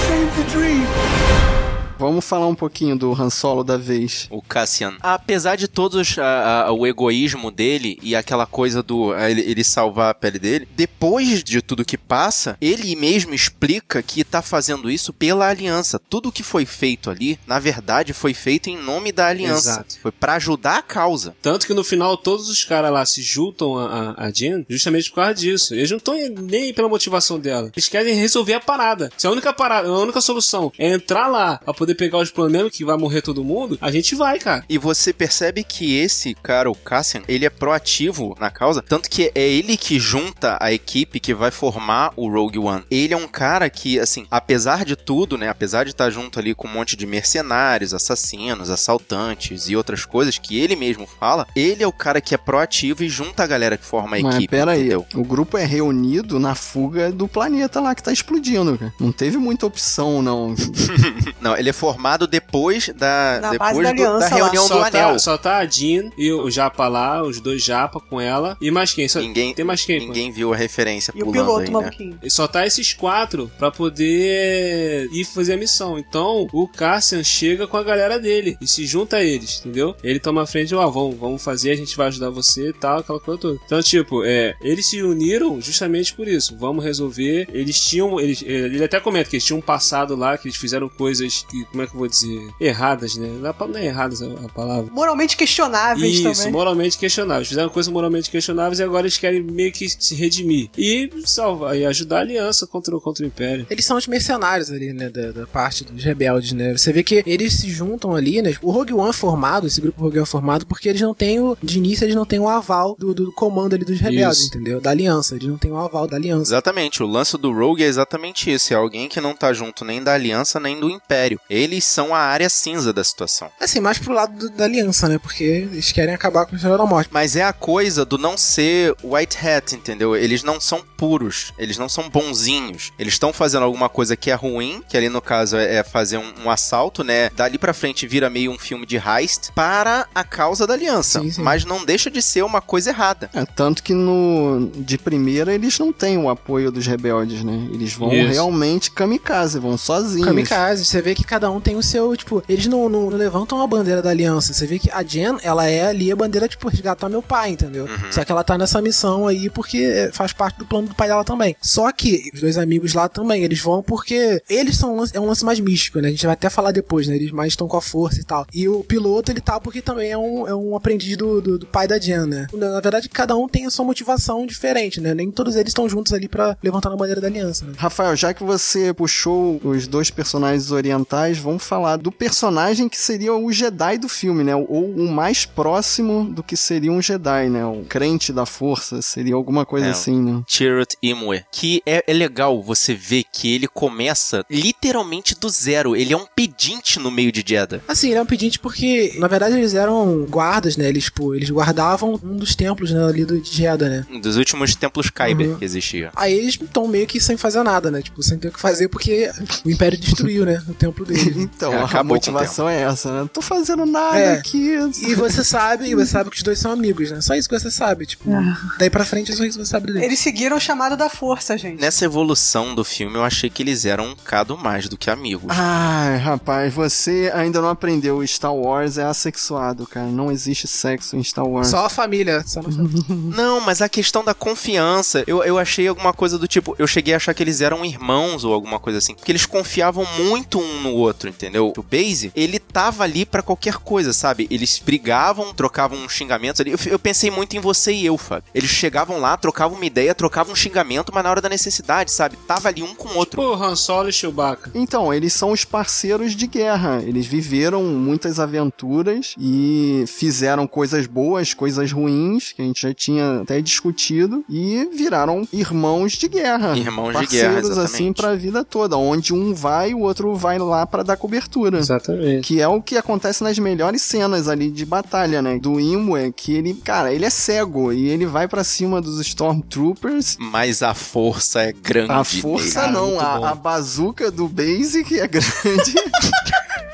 Save the dream! Vamos falar um pouquinho do Han Solo da vez. O Cassian. Apesar de todos a- a- o egoísmo dele e aquela coisa do a, ele, ele salvar a pele dele, depois de tudo que passa, ele mesmo explica que tá fazendo isso pela aliança. Tudo que foi feito ali, na verdade, foi feito em nome da aliança. Exato. Foi pra ajudar a causa. Tanto que no final todos os caras lá se juntam a, a, a Jen justamente por causa disso. Eles não estão nem pela motivação dela. Eles querem resolver a parada. Se a única parada, a única solução é entrar lá pra poder pegar os problemas que vai morrer todo mundo, a gente vai, cara. E você percebe que esse cara, o Cassian, ele é proativo na causa, tanto que é ele que junta a equipe que vai formar o Rogue One. Ele é um cara que, assim, apesar de tudo, né, apesar de estar junto ali com um monte de mercenários, assassinos, assaltantes e outras coisas que ele mesmo fala, ele é o cara que é proativo e junta a galera que forma a Mas equipe. pera aí, o grupo é reunido na fuga do planeta lá que tá explodindo, cara. Não teve muita opção, não. [LAUGHS] Não, ele é formado depois da, Na depois da do- da, aliança reunião do só, anel. tá, só tá a Jean e o Japa lá, os dois Japa com ela. E mais quem? Só, Ninguém, tem mais quem? pô? ninguém viu a referência E o piloto aí, né? maluquinho. E Só tá esses quatro pra poder ir fazer a missão. Então, o Cassian chega com a galera dele e se junta a eles, entendeu? Ele toma a frente, ó, vamos, vamos fazer, a gente vai ajudar você e tal, aquela coisa toda. Então, tipo, é, eles se uniram justamente por isso. Vamos resolver. Eles tinham, eles, ele até comenta que eles tinham um passado lá, que eles fizeram coisas que, como é que eu vou dizer? Erradas, né? Não é- não é erradas a, palavra. Moralmente questionáveis Isso, também. moralmente questionáveis. Fizeram coisas moralmente questionáveis e agora eles querem meio que se redimir. E salvar e ajudar a aliança contra, o- contra o Império. Eles são os mercenários ali, né? Da, da parte dos rebeldes, né? Você vê que eles se juntam ali, né? O Rogue One é formado, esse grupo Rogue One é formado, porque eles não têm o. De início, eles não têm o aval do, do comando ali dos rebeldes, Isso. entendeu? Da aliança. Eles não têm o aval da aliança. Exatamente, o lance do Rogue é exatamente isso. É alguém que não tá junto nem da Aliança nem do Império. Eles são a área cinza da situação. Assim, mais pro lado do- da aliança, né? Porque eles querem acabar com a Estrela da Morte. Mas é a coisa do não ser white hat, entendeu? Eles não são puros, eles não são bonzinhos. Eles estão fazendo alguma coisa que é ruim, que ali no caso é é fazer um, um assalto, né? Dali pra frente vira meio um filme de heist para a causa da aliança. Sim, sim. Mas não deixa de ser uma coisa errada. É, tanto que no de primeira eles não têm o apoio dos rebeldes, né? Eles vão Isso. realmente kamikaze, vão sozinhos. Kamikaze, você vê que cada um tem o seu, tipo, eles não, não levantam a bandeira da aliança. Você vê que a Jen, ela é ali a bandeira, tipo, resgatar meu pai, entendeu? Só que ela tá nessa missão aí porque faz parte do plano do pai dela também. Só que os dois amigos lá também, eles vão porque eles são um lance, é um lance mais místico, né? A gente vai até falar depois, né? Eles mais estão com a força e tal. E o piloto, ele tá porque também é um, é um aprendiz do, do, do pai da Jen, né? Na verdade, cada um tem a sua motivação diferente, né? Nem todos eles estão juntos ali pra levantar a bandeira da aliança, né? Rafael, já que você puxou os dois personagens orientais, vamos falar do personagem que seria o Jedi do filme, né? Ou o mais próximo do que seria um Jedi, né? O crente da força, seria alguma coisa É, assim, né? Chirrut Imwe. Que é, é legal você ver que ele começa literalmente do zero. Ele é um pedinte no meio de Jeddah. Assim, ele é um pedinte porque, na verdade, eles eram guardas, né? Eles, tipo, eles guardavam um dos templos né, ali do de Jeddah, né? Um dos últimos templos Kyber Uhum. que existia. Aí eles estão meio que sem fazer nada, né? Tipo, sem ter o que fazer porque o Império destruiu, né? O templo deles. [LAUGHS] Então, É, a motivação é essa, né? Não tô fazendo nada É. aqui. E você sabe, e você sabe que os dois são amigos, né? Só isso que você sabe, tipo. Daí pra frente é só isso que você sabe deles. Eles seguiram o chamado da força, gente. Nessa evolução do filme, eu achei que eles eram um bocado mais do que amigos. Ai, rapaz, você ainda não aprendeu. Star Wars é assexuado, cara. Não existe sexo em Star Wars. Só a família. Só no... [LAUGHS] Não, mas a questão da confiança, eu, eu achei alguma coisa do tipo, eu cheguei a achar que eles eram irmãos ou alguma coisa assim, porque eles confiavam muito um no outro, entendeu? O Base, ele tava ali pra qualquer coisa, sabe? Eles brigavam, trocavam xingamentos ali. Eu, eu pensei muito em você e eu, Fábio. Eles chegavam lá, trocavam uma ideia, trocavam um xingamento, mas na hora da necessidade, sabe? Tava ali um com o outro. Pô, Han Solo e Chewbacca. Então, eles são os parceiros de guerra. Eles viveram muitas aventuras e fizeram coisas boas, coisas ruins, que a gente já tinha até discutido, e viraram irmãos de guerra. Irmãos de guerra, exatamente. assim, pra vida toda. Onde um vai, o outro vai lá pra dar cobertura. Exatamente. Que é o que acontece nas melhores cenas ali de batalha, né? Do Imwe, que ele, cara, ele é cego e ele vai pra cima dos Stormtroopers. Mas a força é grande. A força nele. não, Muito bom. a, a bazuca do Basic é grande. [LAUGHS]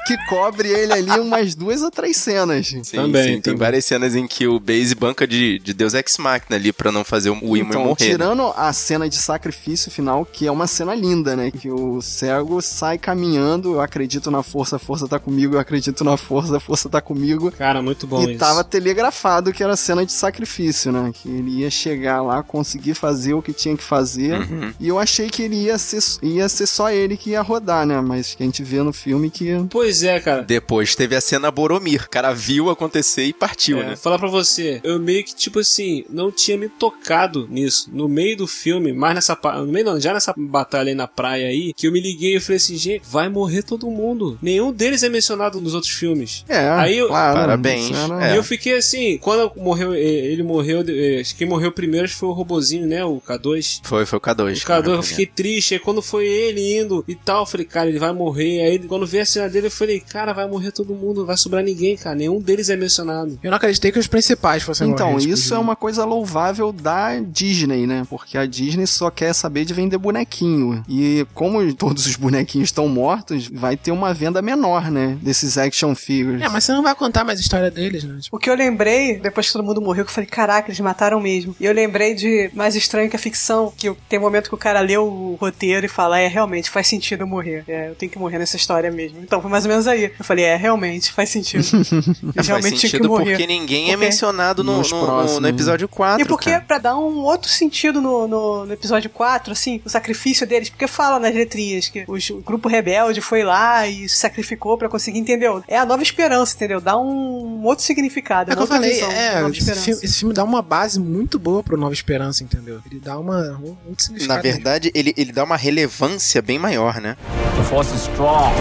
que cobre ele ali umas duas ou três cenas. Sim, Também, sim, tem também. várias cenas em que o Base banca de, de Deus Ex Machina ali pra não fazer o Imwe Então, morrer. né? tirando a cena de sacrifício final, que é uma cena linda, né? Que o cego sai caminhando, eu acredito na força, a força tá comigo, eu acredito na força, a força tá comigo. Cara, muito bom e isso. tava telegrafado que era cena de sacrifício, né? Que ele ia chegar lá, conseguir fazer o que tinha que fazer. Uhum. E eu achei que ele ia ser, ia ser só ele que ia rodar, né? Mas que a gente vê no filme que. Pois é, cara. Depois teve a cena Boromir. O cara viu acontecer e partiu, É, né? falar pra você, eu meio que, tipo assim, não tinha me tocado nisso. No meio do filme, mais nessa. No meio não, já nessa batalha aí na praia aí, que eu me liguei e falei assim, gente, vai morrer todo mundo. Nenhum deles é mencionado nos outros filmes. É, Aí eu- claro, Parabéns. É. E eu fiquei assim, quando morreu, ele morreu, eh, quem morreu primeiro foi o robozinho, né? O K2. Foi, foi o K2. O K2, eu fiquei triste. Aí quando foi ele indo e tal, eu falei, cara, ele vai morrer. Aí quando veio a cena dele, eu falei, cara, vai morrer todo mundo, não vai sobrar ninguém, cara. Nenhum deles é mencionado. Eu não acreditei que os principais fossem Então, morrer, tipo, isso é uma coisa louvável da Disney, né? Porque a Disney só quer saber de vender bonequinho. E como todos os bonequinhos estão mortos, vai ter uma venda menor, né? Desses action figures. É, mas você não vai contar mais a história deles, né? Tipo, O que eu lembrei, depois que todo mundo morreu, que eu falei, caraca, eles mataram mesmo. E eu lembrei de Mais Estranho que a Ficção, que tem um momento que o cara lê o roteiro e fala, é, realmente, faz sentido eu morrer. É, eu tenho que morrer nessa história mesmo. Então, foi mais ou menos aí. Eu falei, é, realmente, faz sentido. Eles [LAUGHS] Faz realmente que sentido morrer. porque ninguém é Porque- mencionado no, no- no- episódio 4. E porque, cara. pra dar um outro sentido no, no, no episódio 4, assim, o sacrifício deles, porque fala nas letrinhas que os- o grupo rebelde foi lá e se sacrificou pra conseguir, entendeu? É a nova esperança, entendeu? Dá um outro significado. É que eu falei, visão, é, Nova esse filme, esse filme dá uma base muito boa pro Nova Esperança, entendeu? Ele dá uma, um outro significado. Na verdade, ele, ele dá uma relevância bem maior, né? The Force is strong.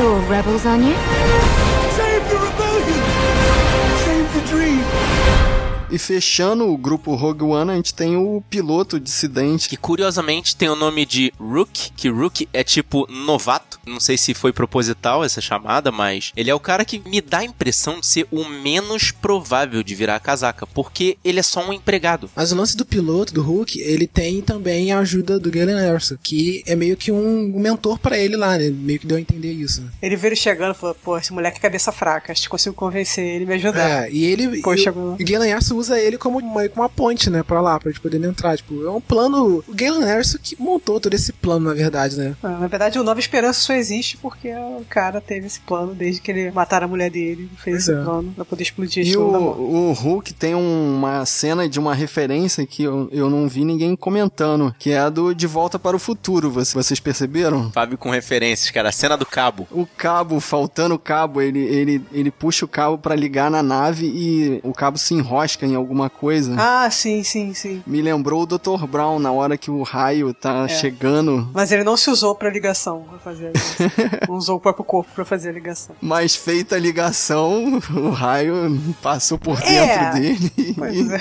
You're rebels, aren't you? E fechando o grupo Rogue One, a gente tem o piloto dissidente. Que curiosamente tem o nome de Rook, que Rook é tipo novato. Não sei se foi proposital essa chamada, mas ele é o cara que me dá a impressão de ser o menos provável de virar a casaca, porque ele é só um empregado. Mas o lance do piloto, do Hulk, ele tem também a ajuda do Galen Erso, que é meio que um, mentor pra ele lá, né? Meio que deu a entender isso. né? Ele veio chegando e falou, pô, esse moleque é cabeça fraca, acho que consigo convencer ele a me ajudar. É, e ele. E, chegou- o Galen Erso usa ele como uma, como uma ponte, né, pra lá, pra gente poder entrar. Tipo, é um plano. O Galen Erso que montou todo esse plano, na verdade, né? Ah, Na verdade, o Nova Esperança só existe porque o cara teve esse plano desde que ele mataram a mulher dele. Fez Pois esse é. plano pra poder explodir a E o, o Hulk tem um- uma cena de uma referência que eu, eu não vi ninguém comentando, que é a do De Volta para o Futuro. Vocês, vocês perceberam? Fábio com referências, cara. A cena do cabo. O cabo, faltando o cabo, ele, ele, ele puxa o cabo pra ligar na nave e o cabo se enrosca em alguma coisa. Ah, sim, sim, sim. Me lembrou o Dr. Brown na hora que o raio tá chegando. Mas ele não se usou pra ligação, pra fazer a ligação. [LAUGHS] não usou o próprio corpo pra fazer a ligação. Mas feita a ligação, o raio passou por dentro É. dele. Pois é.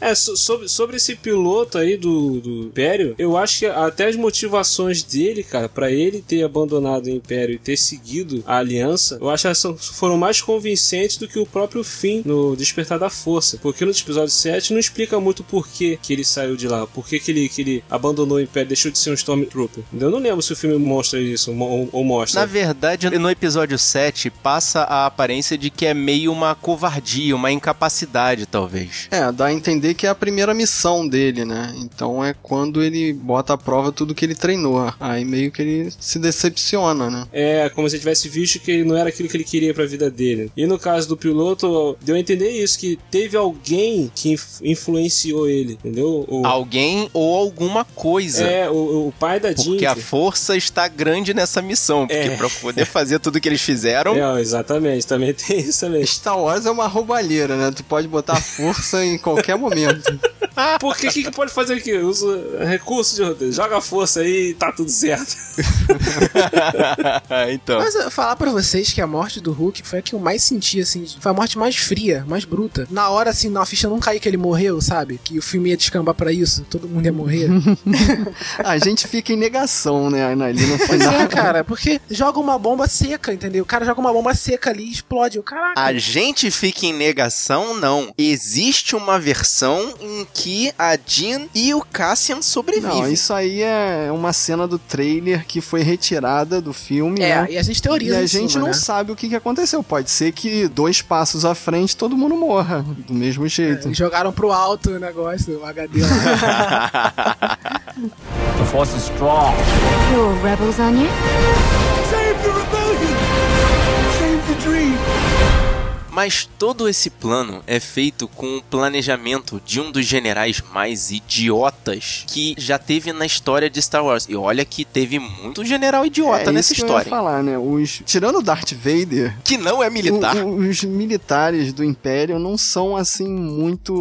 [LAUGHS] É, so- sobre, sobre esse piloto aí do, do Império, eu acho que até as motivações dele, cara, pra ele ter abandonado o Império e ter seguido a Aliança, eu acho que foram mais convincentes do que o próprio fim no Despertar da Força. Porque no episódio 7 não explica muito por que, que ele saiu de lá, por que, que, ele, que ele abandonou o Império, deixou de ser um Stormtrooper. Eu não lembro se o filme mostra isso ou, ou mostra. Na verdade, no episódio 7, passa a aparência de que é meio uma covardia, uma incapacidade, talvez. É, dá a entender que é a primeira missão dele, né? Então é quando ele bota à prova tudo que ele treinou. Aí meio que ele se decepciona, né? É, como se ele tivesse visto que não era aquilo que ele queria pra vida dele. E no caso do piloto, deu a entender isso, que teve alguém alguém que inf- influenciou ele, entendeu? O, Alguém ou alguma coisa. é, o, o pai da Jean. Porque a força está grande nessa missão. Porque É. pra poder fazer tudo que eles fizeram. É, exatamente, também tem isso também. Star Wars é uma roubalheira, né? Tu pode botar força em qualquer momento. [LAUGHS] Porque o que, que pode fazer aqui? Usa recurso de roteiro. Joga a força aí e tá tudo certo. [LAUGHS] então. Mas eu falar pra vocês que a morte do Hulk foi a que eu mais senti, assim. Foi a morte mais fria, mais bruta. Na hora, assim, na ficha não cair que ele morreu, sabe? Que o filme ia descambar pra isso, todo mundo ia morrer. [LAUGHS] A gente fica em negação, né? Ali no Pois final. é, cara, porque joga uma bomba seca, entendeu? O cara joga uma bomba seca ali e explode. O caraca. A gente fica em negação, não. Existe uma versão em que a Jean e o Cassian sobrevivem. Não, isso aí é uma cena do trailer que foi retirada do filme, É, né? e a gente teoriza E a gente cima, não né? sabe o que, que aconteceu. Pode ser que dois passos à frente todo mundo morra. Do mesmo jeito. Eles jogaram pro alto o negócio, o HD lá. [LAUGHS] The Force is strong. You're rebels, aren't you? Save the rebellion! Save the dream! Mas todo esse plano é feito com o planejamento de um dos generais mais idiotas que já teve na história de Star Wars. E olha que teve muito general idiota é nessa isso que eu ia história. falar, né? Os, tirando o Darth Vader, Que não é militar. o- o- os militares do Império não são assim muito.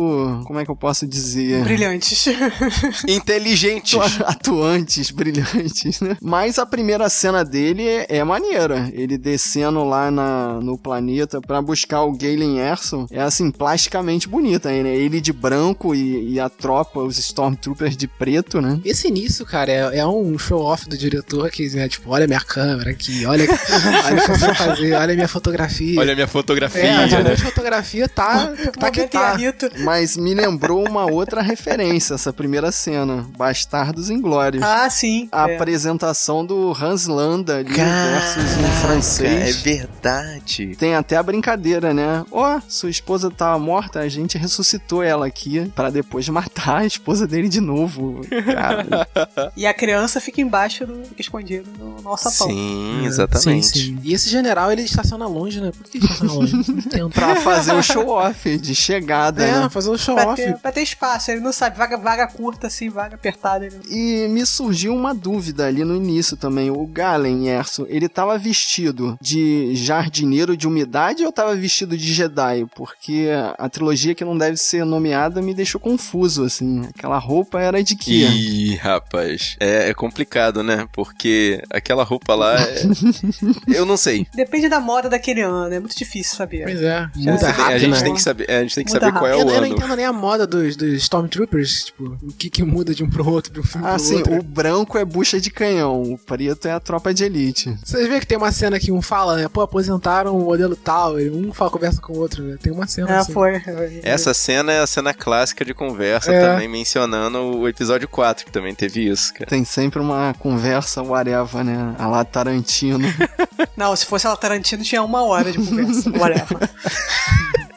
Como é que eu posso dizer? Brilhantes. [LAUGHS] Inteligentes. Atu- atuantes, brilhantes, né? Mas a primeira cena dele é, é maneira. Ele descendo lá na, no planeta pra buscar o Galen Erso é assim, plasticamente bonita, né? Ele de branco e, e a tropa, os Stormtroopers de preto, né? Esse início, cara, é, é um show-off do diretor que, né, tipo, olha minha câmera aqui, olha, olha o que eu sei fazer, olha a minha fotografia. Olha a minha fotografia, é, a né? minha fotografia tá, tá que tá. Mas me lembrou uma outra referência, essa primeira cena. Bastardos Inglórios. Ah, sim. A é. apresentação do Hans Landa ali versus um É francês. verdade. Tem até a brincadeira, né? Ó, sua esposa tava morta, a gente ressuscitou ela aqui pra depois matar a esposa dele de novo. Cara, [LAUGHS] E a criança fica embaixo do. fica escondido no nosso sapão. Sim, É, exatamente. Sim, sim. E esse general, ele estaciona longe, né? Por que ele estaciona longe? Não pra fazer o show-off de chegada, É, né? fazer o Pra show-off. ter, pra ter espaço, ele não sabe, vaga, vaga curta assim, vaga apertada. Ele... E me surgiu uma dúvida ali no início também. O Galen Erso, ele tava vestido de jardineiro de umidade ou tava vestido de Jedi? Porque a trilogia que não deve ser nomeada me deixou confuso, assim. Aquela roupa era de quê? Ih, rapaz, é, é complicado, né? Porque aquela roupa lá, é... [LAUGHS] eu não sei. Depende da moda daquele ano, é muito difícil saber. Pois é, muda sei. rápido, a gente né? tem que saber, é, a gente tem que Muda saber qual é eu, o eu não ano. entendo nem a moda dos, dos Stormtroopers, tipo, o que que muda de um pro outro, de um filme Ah, pro sim, outro. o branco é bucha de canhão, o preto é a tropa de elite. Vocês veem que tem uma cena que um fala, né? Pô, aposentaram o modelo tal, e um fala, conversa com o outro, né? Tem uma cena É, assim. foi. Essa cena é a cena clássica de conversa, É. também mencionando o episódio 4, que também teve isso, cara. Tem sempre uma conversa whatever, né? A lá Tarantino. [LAUGHS] Não, se fosse ela Tarantino, tinha uma hora de conversa. [LAUGHS] Whatever. [LAUGHS]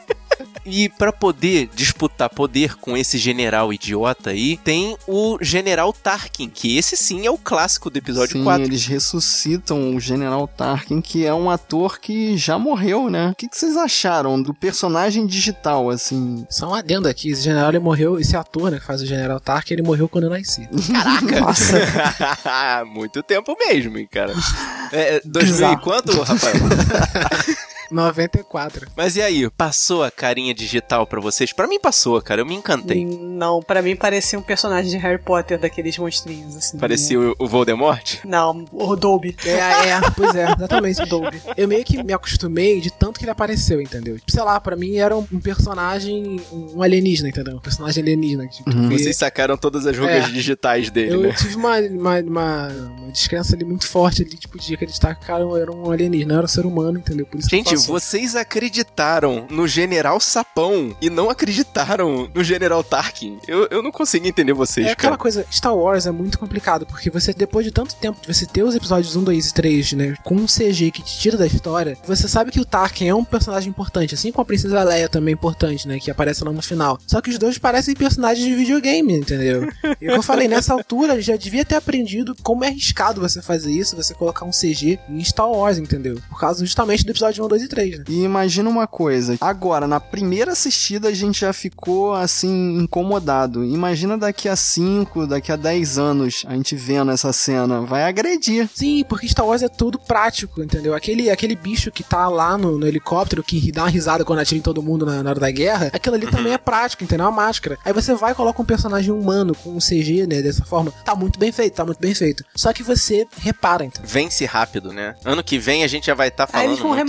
E pra poder disputar poder com esse general idiota aí, tem o General Tarkin, que esse sim é o clássico do episódio Sim, 4. eles ressuscitam o General Tarkin, que é um ator que já morreu, né? O que, que vocês acharam do personagem digital, assim? Só um adendo aqui, esse general ele morreu, esse ator, né, que faz o General Tarkin, ele morreu quando eu nasci. Caraca! [LAUGHS] Muito tempo mesmo, hein, cara. É, 2000 e quanto, Rafael? [LAUGHS] 94. Mas e aí, passou a carinha digital pra vocês? Pra mim passou, cara, eu me encantei. Não, pra mim parecia um personagem de Harry Potter daqueles monstrinhos, assim. Parecia o, o Voldemort? Não, o Dolby. É, é, pois é, exatamente. Dolby. Eu meio que me acostumei de tanto que ele apareceu, entendeu? Tipo, sei lá, pra mim era um, um personagem, um alienígena, entendeu? Um personagem alienígena. Tipo, que- Vocês sacaram todas as rugas É. digitais dele, Eu né? tive uma, uma, uma, uma descrença ali muito forte ali, tipo, de acreditar que o cara era um alienígena, não era um ser humano, entendeu? Por isso que Gente, vocês acreditaram no General Sapão e não acreditaram no General Tarkin. Eu, eu não consigo entender vocês, É aquela cara. coisa, Star Wars é muito complicado, porque você, depois de tanto tempo de você ter os episódios 1, 2 e 3, né, com um CG que te tira da história, você sabe que o Tarkin é um personagem importante, assim como a Princesa Leia também é importante, né, que aparece lá no final. Só que os dois parecem personagens de videogame, entendeu? E o que eu falei, nessa altura, já devia ter aprendido como é arriscado você fazer isso, você colocar um CG em Star Wars, entendeu? Por causa justamente do episódio 1, 2 e três, né? E imagina uma coisa, agora, na primeira assistida a gente já ficou assim, incomodado. Imagina daqui a 5, daqui a 10 anos a gente vendo essa cena, vai agredir. Sim, porque Star Wars é tudo prático, entendeu? Aquele, aquele bicho que tá lá no, no helicóptero, que dá uma risada quando atira em todo mundo na, na hora da guerra, aquilo ali também é prático, entendeu? É uma máscara. Aí você vai e coloca um personagem humano com um CG, né, dessa forma. Tá muito bem feito, tá muito bem feito. Só que você repara, então. Vence rápido, né? Ano que vem a gente já vai estar falando. Aí eles vão muito, né?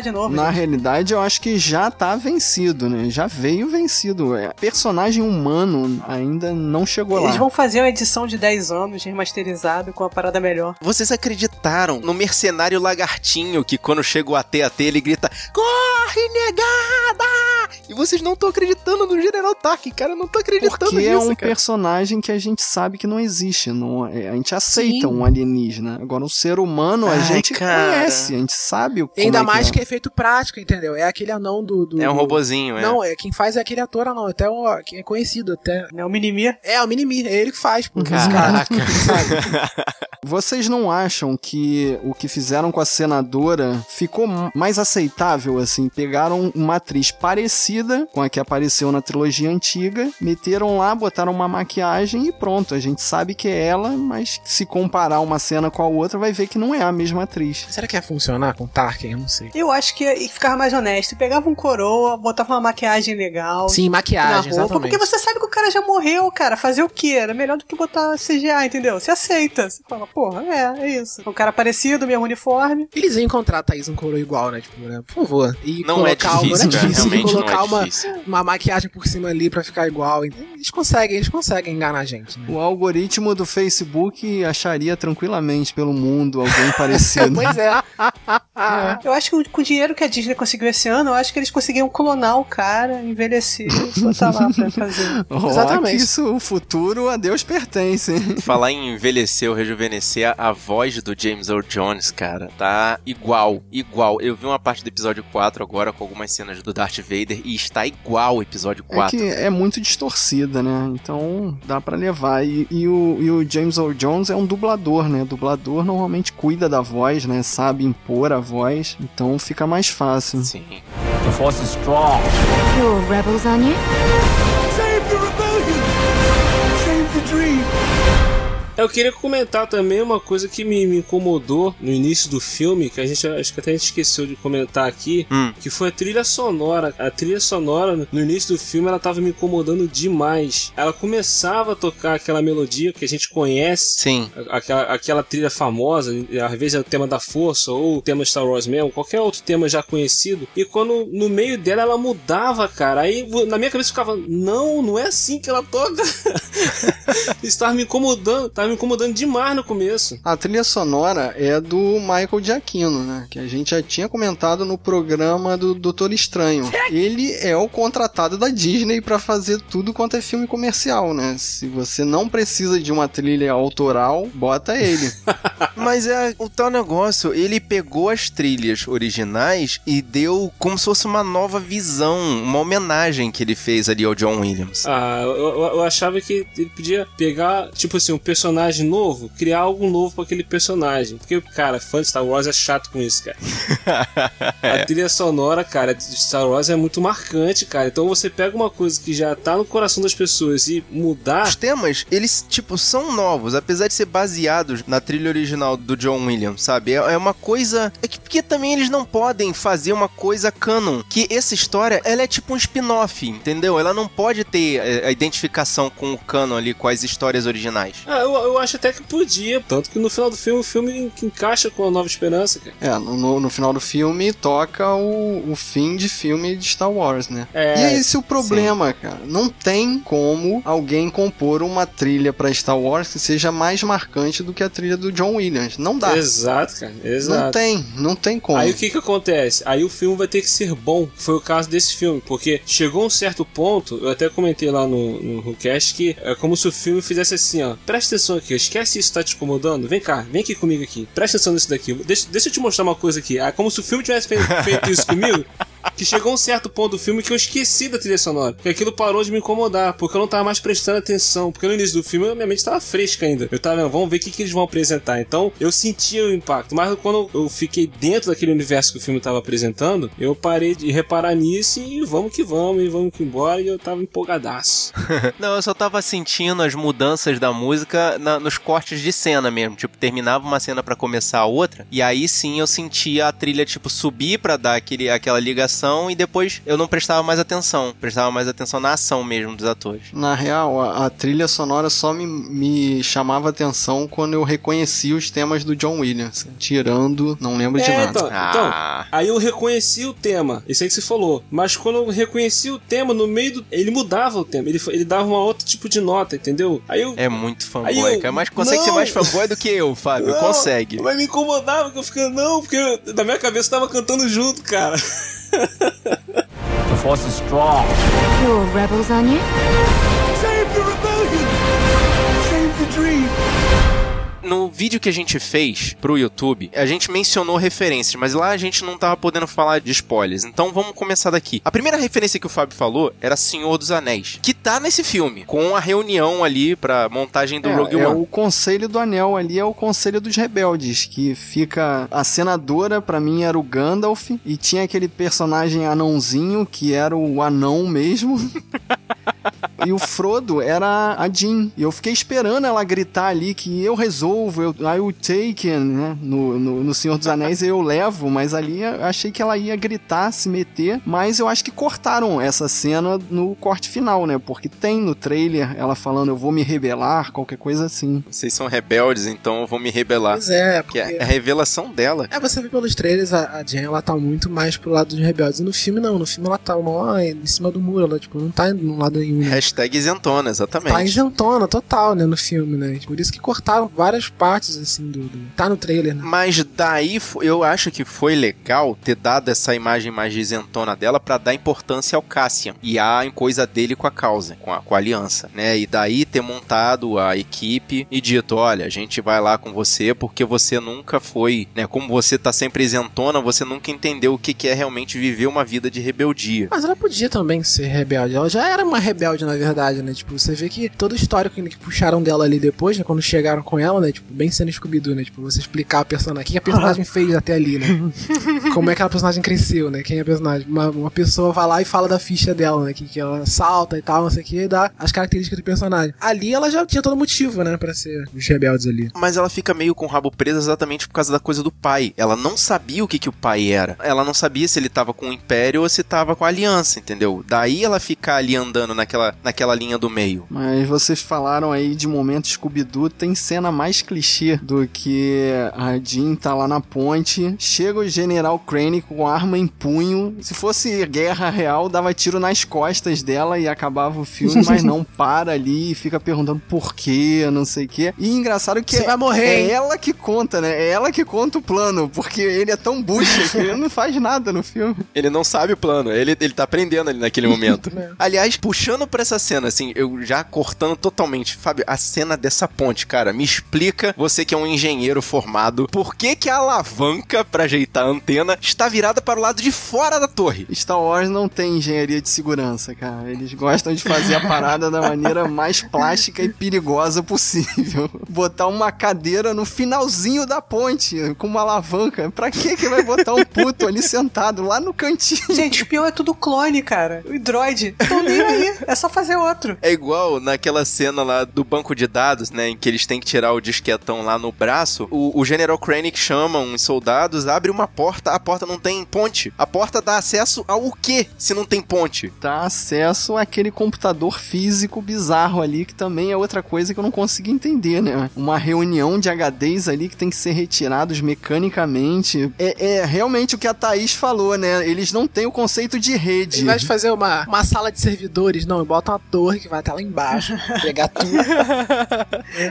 De novo. Na gente. realidade, eu acho que já tá vencido, né? Já veio vencido. É, personagem humano ainda não chegou lá. Eles vão fazer uma edição de 10 anos remasterizado com a parada melhor. Vocês acreditaram no mercenário lagartinho que quando chega o AT-AT ele grita Corre, negada! E vocês não estão acreditando no General Tarkin, cara, eu não tô acreditando Porque nisso, é um cara. personagem que a gente sabe que não existe. Não, é- a gente aceita Sim. um alienígena. Agora, um ser humano, a Ai, gente cara. conhece, a gente sabe o E ainda como é mais que que é efeito prático, entendeu? É aquele anão do. do É um do- robozinho, é. Não, é quem faz é aquele ator anão, até o, quem é conhecido até. É o Minimi. É, o Minimi, é ele que faz, pô. Caraca. [LAUGHS] [LAUGHS] Vocês não acham que o que fizeram com a senadora ficou mais aceitável, assim? Pegaram uma atriz parecida com a que apareceu na trilogia antiga, meteram lá, botaram uma maquiagem e pronto. A gente sabe que é ela, mas se comparar uma cena com a outra, vai ver que não é a mesma atriz. Será que ia funcionar com o Tarkin? Eu não sei. Eu acho que ficava mais honesto. Pegava um coroa, botava uma maquiagem legal. Sim, maquiagem, na roupa, exatamente. porque você sabe que o cara já morreu, cara. Fazer o quê? Era melhor do que botar CGA, entendeu? Você aceita. Você fala, porra, é, é isso. Um cara parecido, mesmo uniforme. Eles iam encontrar a Thaís um coroa igual, né? Tipo, né? Por favor. E Não é colocar uma- difícil, não é cara, difícil. realmente não é colocar uma, difícil. uma maquiagem por cima ali pra ficar igual. Eles conseguem, eles conseguem enganar a gente, né? O algoritmo do Facebook acharia tranquilamente pelo mundo alguém parecido. [LAUGHS] pois é. Eu acho que com o dinheiro que a Disney conseguiu esse ano, eu acho que eles conseguiram clonar o cara, envelhecer e botar lá pra fazer. [LAUGHS] Exatamente. que isso, o futuro a Deus pertence. hein? Falar em envelhecer ou rejuvenescer, a, voz do James Earl Jones, cara, tá igual, igual. Eu vi uma parte do episódio 4 agora com algumas cenas do Darth Vader e está igual o episódio É 4. que é muito distorcida, né? Então dá pra levar. E, e o, e o James Earl Jones é um dublador, né? dublador normalmente cuida da voz, né? Sabe impor a voz, então fica mais fácil. Sim. The Force is strong. You're rebels, aren't you? Eu queria comentar também uma coisa que me, me incomodou no início do filme, que a gente acho que até a gente esqueceu de comentar aqui, Hum. que foi a trilha sonora. A trilha sonora no início do filme ela tava me incomodando demais. Ela começava a tocar aquela melodia que a gente conhece, Sim. aquela, aquela trilha famosa, às vezes é o tema da força ou o tema Star Wars mesmo, qualquer outro tema já conhecido. E quando no meio dela ela mudava, cara. Aí na minha cabeça ficava, não, não é assim que ela toca. [LAUGHS] Isso tava me incomodando, tava me incomodando demais no começo. A trilha sonora é do Michael Giacchino, né? Que a gente já tinha comentado no programa do Doutor Estranho. Ele é o contratado da Disney pra fazer tudo quanto é filme comercial, né? Se você não precisa de uma trilha autoral, bota ele. [LAUGHS] Mas é o tal negócio, ele pegou as trilhas originais e deu como se fosse uma nova visão, uma homenagem que ele fez ali ao John Williams. Ah, eu, eu- eu achava que ele podia pegar, tipo assim, um personagem novo, criar algo novo pra aquele personagem. Porque, cara, fã de Star Wars é chato com isso, cara. [LAUGHS] A trilha sonora, cara, de Star Wars é muito marcante, cara. Então você pega uma coisa que já tá no coração das pessoas e mudar. Os temas, eles, tipo, são novos, apesar de ser baseados na trilha original do John Williams, sabe? É, é uma coisa. É que porque também eles não podem fazer uma coisa canon. Que essa história, ela é tipo um spin-off, entendeu? Ela não pode ter é, a identificação com o canon ali, com as histórias originais. Ah, eu, eu acho até que podia. Tanto que no final do filme, o filme que encaixa com a Nova Esperança, cara. É, no, no- final do filme toca o, o fim de filme de Star Wars, né? É, e é esse o problema, cara. Não tem como alguém compor uma trilha pra Star Wars que seja mais marcante do que a trilha do John Williams. Não dá. Exato, cara. Exato. Não tem, não tem como. Aí o que que acontece? Aí o filme vai ter que ser bom. Foi o caso desse filme, porque chegou um certo ponto, eu até comentei lá no, no Whocast que é como se o filme fizesse assim, ó. Presta atenção aqui, esquece isso que tá te incomodando. Vem cá, vem aqui comigo aqui. Presta atenção nisso daqui. Deixa, deixa eu te mostrar uma coisa aqui. É como se o filme tivesse fe- feito isso comigo. [LAUGHS] que chegou um certo ponto do filme que eu esqueci da trilha sonora. Que aquilo parou de me incomodar, porque eu não tava mais prestando atenção. Porque no início do filme minha mente tava fresca ainda. Eu tava vamos ver o que, que eles vão apresentar. Então eu sentia o impacto. Mas quando eu fiquei dentro daquele universo que o filme tava apresentando, eu parei de reparar nisso e vamos que vamos, e vamos que embora. E eu tava empolgadaço. [LAUGHS] Não, eu só tava sentindo as mudanças da música na- nos cortes de cena mesmo. Tipo, terminava uma cena pra começar a outra. E aí sim eu sentia a trilha, tipo, subir pra dar aquele, aquela ligação. E depois eu não prestava mais atenção. Prestava mais atenção na ação mesmo dos atores. Na real, a, a trilha sonora só me, me chamava atenção quando eu reconhecia os temas do John Williams. Tirando, não lembro de É, nada. então, então, aí eu reconheci o tema, isso aí que você falou. Mas quando eu reconheci o tema, no meio do. Ele mudava o tema, ele, ele dava uma outro tipo de nota, entendeu? Aí eu. É muito fanboy, Aí eu- cara. Mas consegue ser Não! mais fanboy do que eu, Fábio. Não, Consegue. Mas me incomodava que eu ficava, não, porque eu- na minha cabeça eu tava cantando junto, cara. [LAUGHS] The Force is strong. You're rebels, aren't you? Save the rebellion! Save the dream! No vídeo que a gente fez pro YouTube, a gente mencionou referências, mas lá a gente não tava podendo falar de spoilers. Então vamos começar daqui. A primeira referência que o Fábio falou era Senhor dos Anéis, que tá nesse filme, com a reunião ali pra montagem do É, Rogue é One. o Conselho do Anel ali, é o Conselho dos Rebeldes, que fica... A senadora, pra mim, era o Gandalf, e tinha aquele personagem anãozinho, que era o anão mesmo. [LAUGHS] e o Frodo era a Jean. E eu fiquei esperando ela gritar ali que eu resolvo, eu, I will take, né? No, no, no Senhor dos Anéis eu levo, mas ali eu achei que ela ia gritar, se meter. Mas eu acho que cortaram essa cena no corte final, né? Porque tem no trailer ela falando eu vou me rebelar, qualquer coisa assim. Vocês são rebeldes, então eu vou me rebelar. Pois é, Que porque... é a revelação dela. É, você vê pelos trailers, a, a Jen, ela tá muito mais pro lado dos rebeldes. E no filme, não. No filme, ela tá mó em cima do muro. Ela, tipo, não tá no lado nenhum. Né? Hashtag isentona, exatamente. Tá isentona, total, né, no filme, né? Por isso que cortaram várias partes, assim, do... do- Tá no trailer, né? Mas daí eu acho que foi legal ter dado essa imagem mais isentona dela pra dar importância ao Cassian e a coisa dele com a causa, com a, com a aliança, né? E daí ter montado a equipe e dito: olha, a gente vai lá com você porque você nunca foi, né? Como você tá sempre isentona, você nunca entendeu o que, que é realmente viver uma vida de rebeldia. Mas ela podia também ser rebelde. Ela já era uma rebelde, na verdade, né? Tipo, você vê que todo o histórico que puxaram dela ali depois, né? Quando chegaram com ela, né? Tipo, bem sendo Scooby-Doo, né? Tipo, você explicar a personagem. O que a [LAUGHS] personagem fez até ali, né? Como é que aquela personagem cresceu, né? Quem é a personagem? Uma, uma pessoa vai lá e fala da ficha dela, né? Que, que ela salta e tal, não sei o que, e dá as características do personagem. Ali ela já tinha todo motivo, né? Pra ser os rebeldes ali. Mas ela fica meio com o rabo preso exatamente por causa da coisa do pai. Ela não sabia o que, que o pai era. Ela não sabia se ele tava com o Império ou se tava com a Aliança, entendeu? Daí ela ficar ali andando naquela, naquela linha do meio. Mas vocês falaram aí de momento Scooby-Doo, tem cena mais clichê do que a Jean tá lá na ponte, chega o General Crane com arma em punho, se fosse guerra real, dava tiro nas costas dela e acabava o filme, mas não, [LAUGHS] para ali e fica perguntando por quê, não sei o quê. E engraçado que Você vai morrer, é hein? ela que conta, né? É ela que conta o plano, porque ele é tão bucha que ele não faz nada no filme. Ele não sabe o plano, ele, ele tá aprendendo ali naquele momento. [LAUGHS] É. Aliás, puxando pra essa cena, assim, eu já cortando totalmente. Fábio, a cena dessa ponte, cara, me explica, você que é um engenheiro formado, por que que a alavanca pra ajeitar a antena está virada para o lado de fora da torre? Star Wars não tem engenharia de segurança, cara. Eles gostam de fazer a parada da maneira mais plástica e perigosa possível. Botar uma cadeira no finalzinho da ponte, com uma alavanca. Pra que que vai botar um puto ali sentado lá no cantinho? Gente, espião é tudo clone, cara. O droid. Então nem aí. É só fazer outro. É igual naquela cena lá do banco de dados, né? Em que eles têm que tirar o disquetão lá no braço. O, o General Krennic chama uns soldados, abre uma porta, a porta não tem ponte. A porta dá acesso ao quê se não tem ponte? Dá acesso àquele computador físico bizarro ali, que também é outra coisa que eu não consigo entender, né? Uma reunião de HDs ali que tem que ser retirados mecanicamente. É, é realmente o que a Thaís falou, né? Eles não têm o conceito de rede. Ao invés de fazer uma, uma sala de servidores, não, bota uma torre que vai até lá embaixo, [LAUGHS] pegar tudo.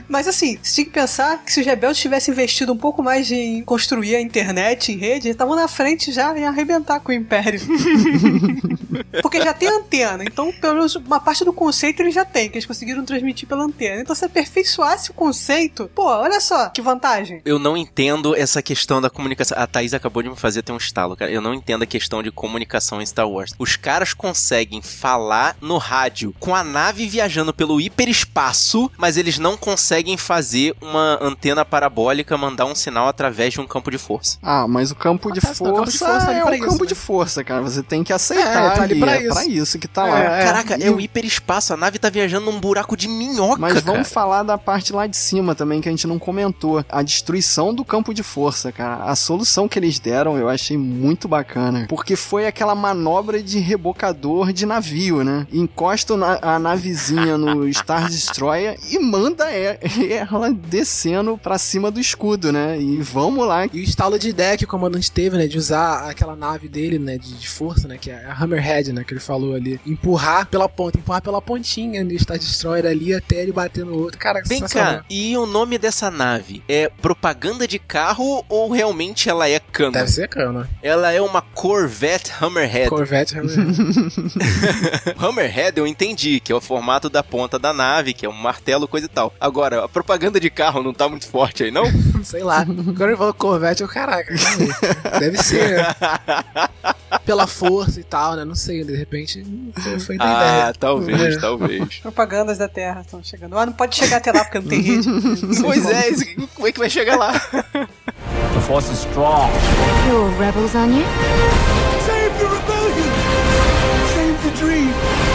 Mas assim, você tinha que pensar que se os rebeldes tivessem investido um pouco mais em construir a internet em rede, eles estavam na frente já em arrebentar com o Império. [LAUGHS] Porque já tem antena, então pelo menos uma parte do conceito eles já têm, que eles conseguiram transmitir pela antena. Então se aperfeiçoasse o conceito, pô, olha só, que vantagem. Eu não entendo essa questão da comunicação. A Thaís acabou de me fazer ter um estalo, cara. Eu não entendo a questão de comunicação em Star Wars. Os caras conseguem falar no rádio com a nave viajando pelo hiperespaço, mas eles não conseguem fazer uma antena parabólica mandar um sinal através de um campo de força. Ah, mas o campo de o campo de força força tá é pra o isso, campo né? de força, cara. Você tem que aceitar É, tá ali ali. pra é isso. pra isso que tá É, lá. é. Caraca, E é o hiperespaço. A nave tá viajando num buraco de minhoca, Mas cara. vamos falar da parte lá de cima também que a gente não comentou. A destruição do campo de força, cara. A solução que eles deram eu achei muito bacana. Porque foi aquela manobra de rebocador de navio, né? Encosta na- a navezinha no [LAUGHS] Star Destroyer e manda [LAUGHS] ela descendo pra cima do escudo, né? E vamos lá. E o estalo de ideia que o comandante teve, né, de usar aquela nave dele, né, de, de força, né, que é a Hammerhead, né, que ele falou ali, empurrar pela ponta, empurrar pela pontinha do Star Destroyer ali até ele bater no outro. Cara, Vem cá, e o nome dessa nave é propaganda de carro ou realmente ela é cano? Deve ser cano. Ela é uma Corvette Hammerhead. Corvette [LAUGHS] Hammerhead. Hammerhead eu entendi, que é o formato da ponta da nave, que é um martelo, coisa e tal. Agora, a propaganda de carro não tá muito forte aí, não? [LAUGHS] Sei lá. Quando ele falou Corvette, eu, caraca, deve ser né? [LAUGHS] pela força e tal, né, não sei, de repente foi, foi da ah, ideia. talvez, É. talvez. Propagandas da Terra estão chegando. Ah, não pode chegar até lá porque não tem [LAUGHS] rede. Pois é, isso- como é que vai chegar lá? The Force is strong. You're rebels, aren't you? Save the rebellion! Save the dream!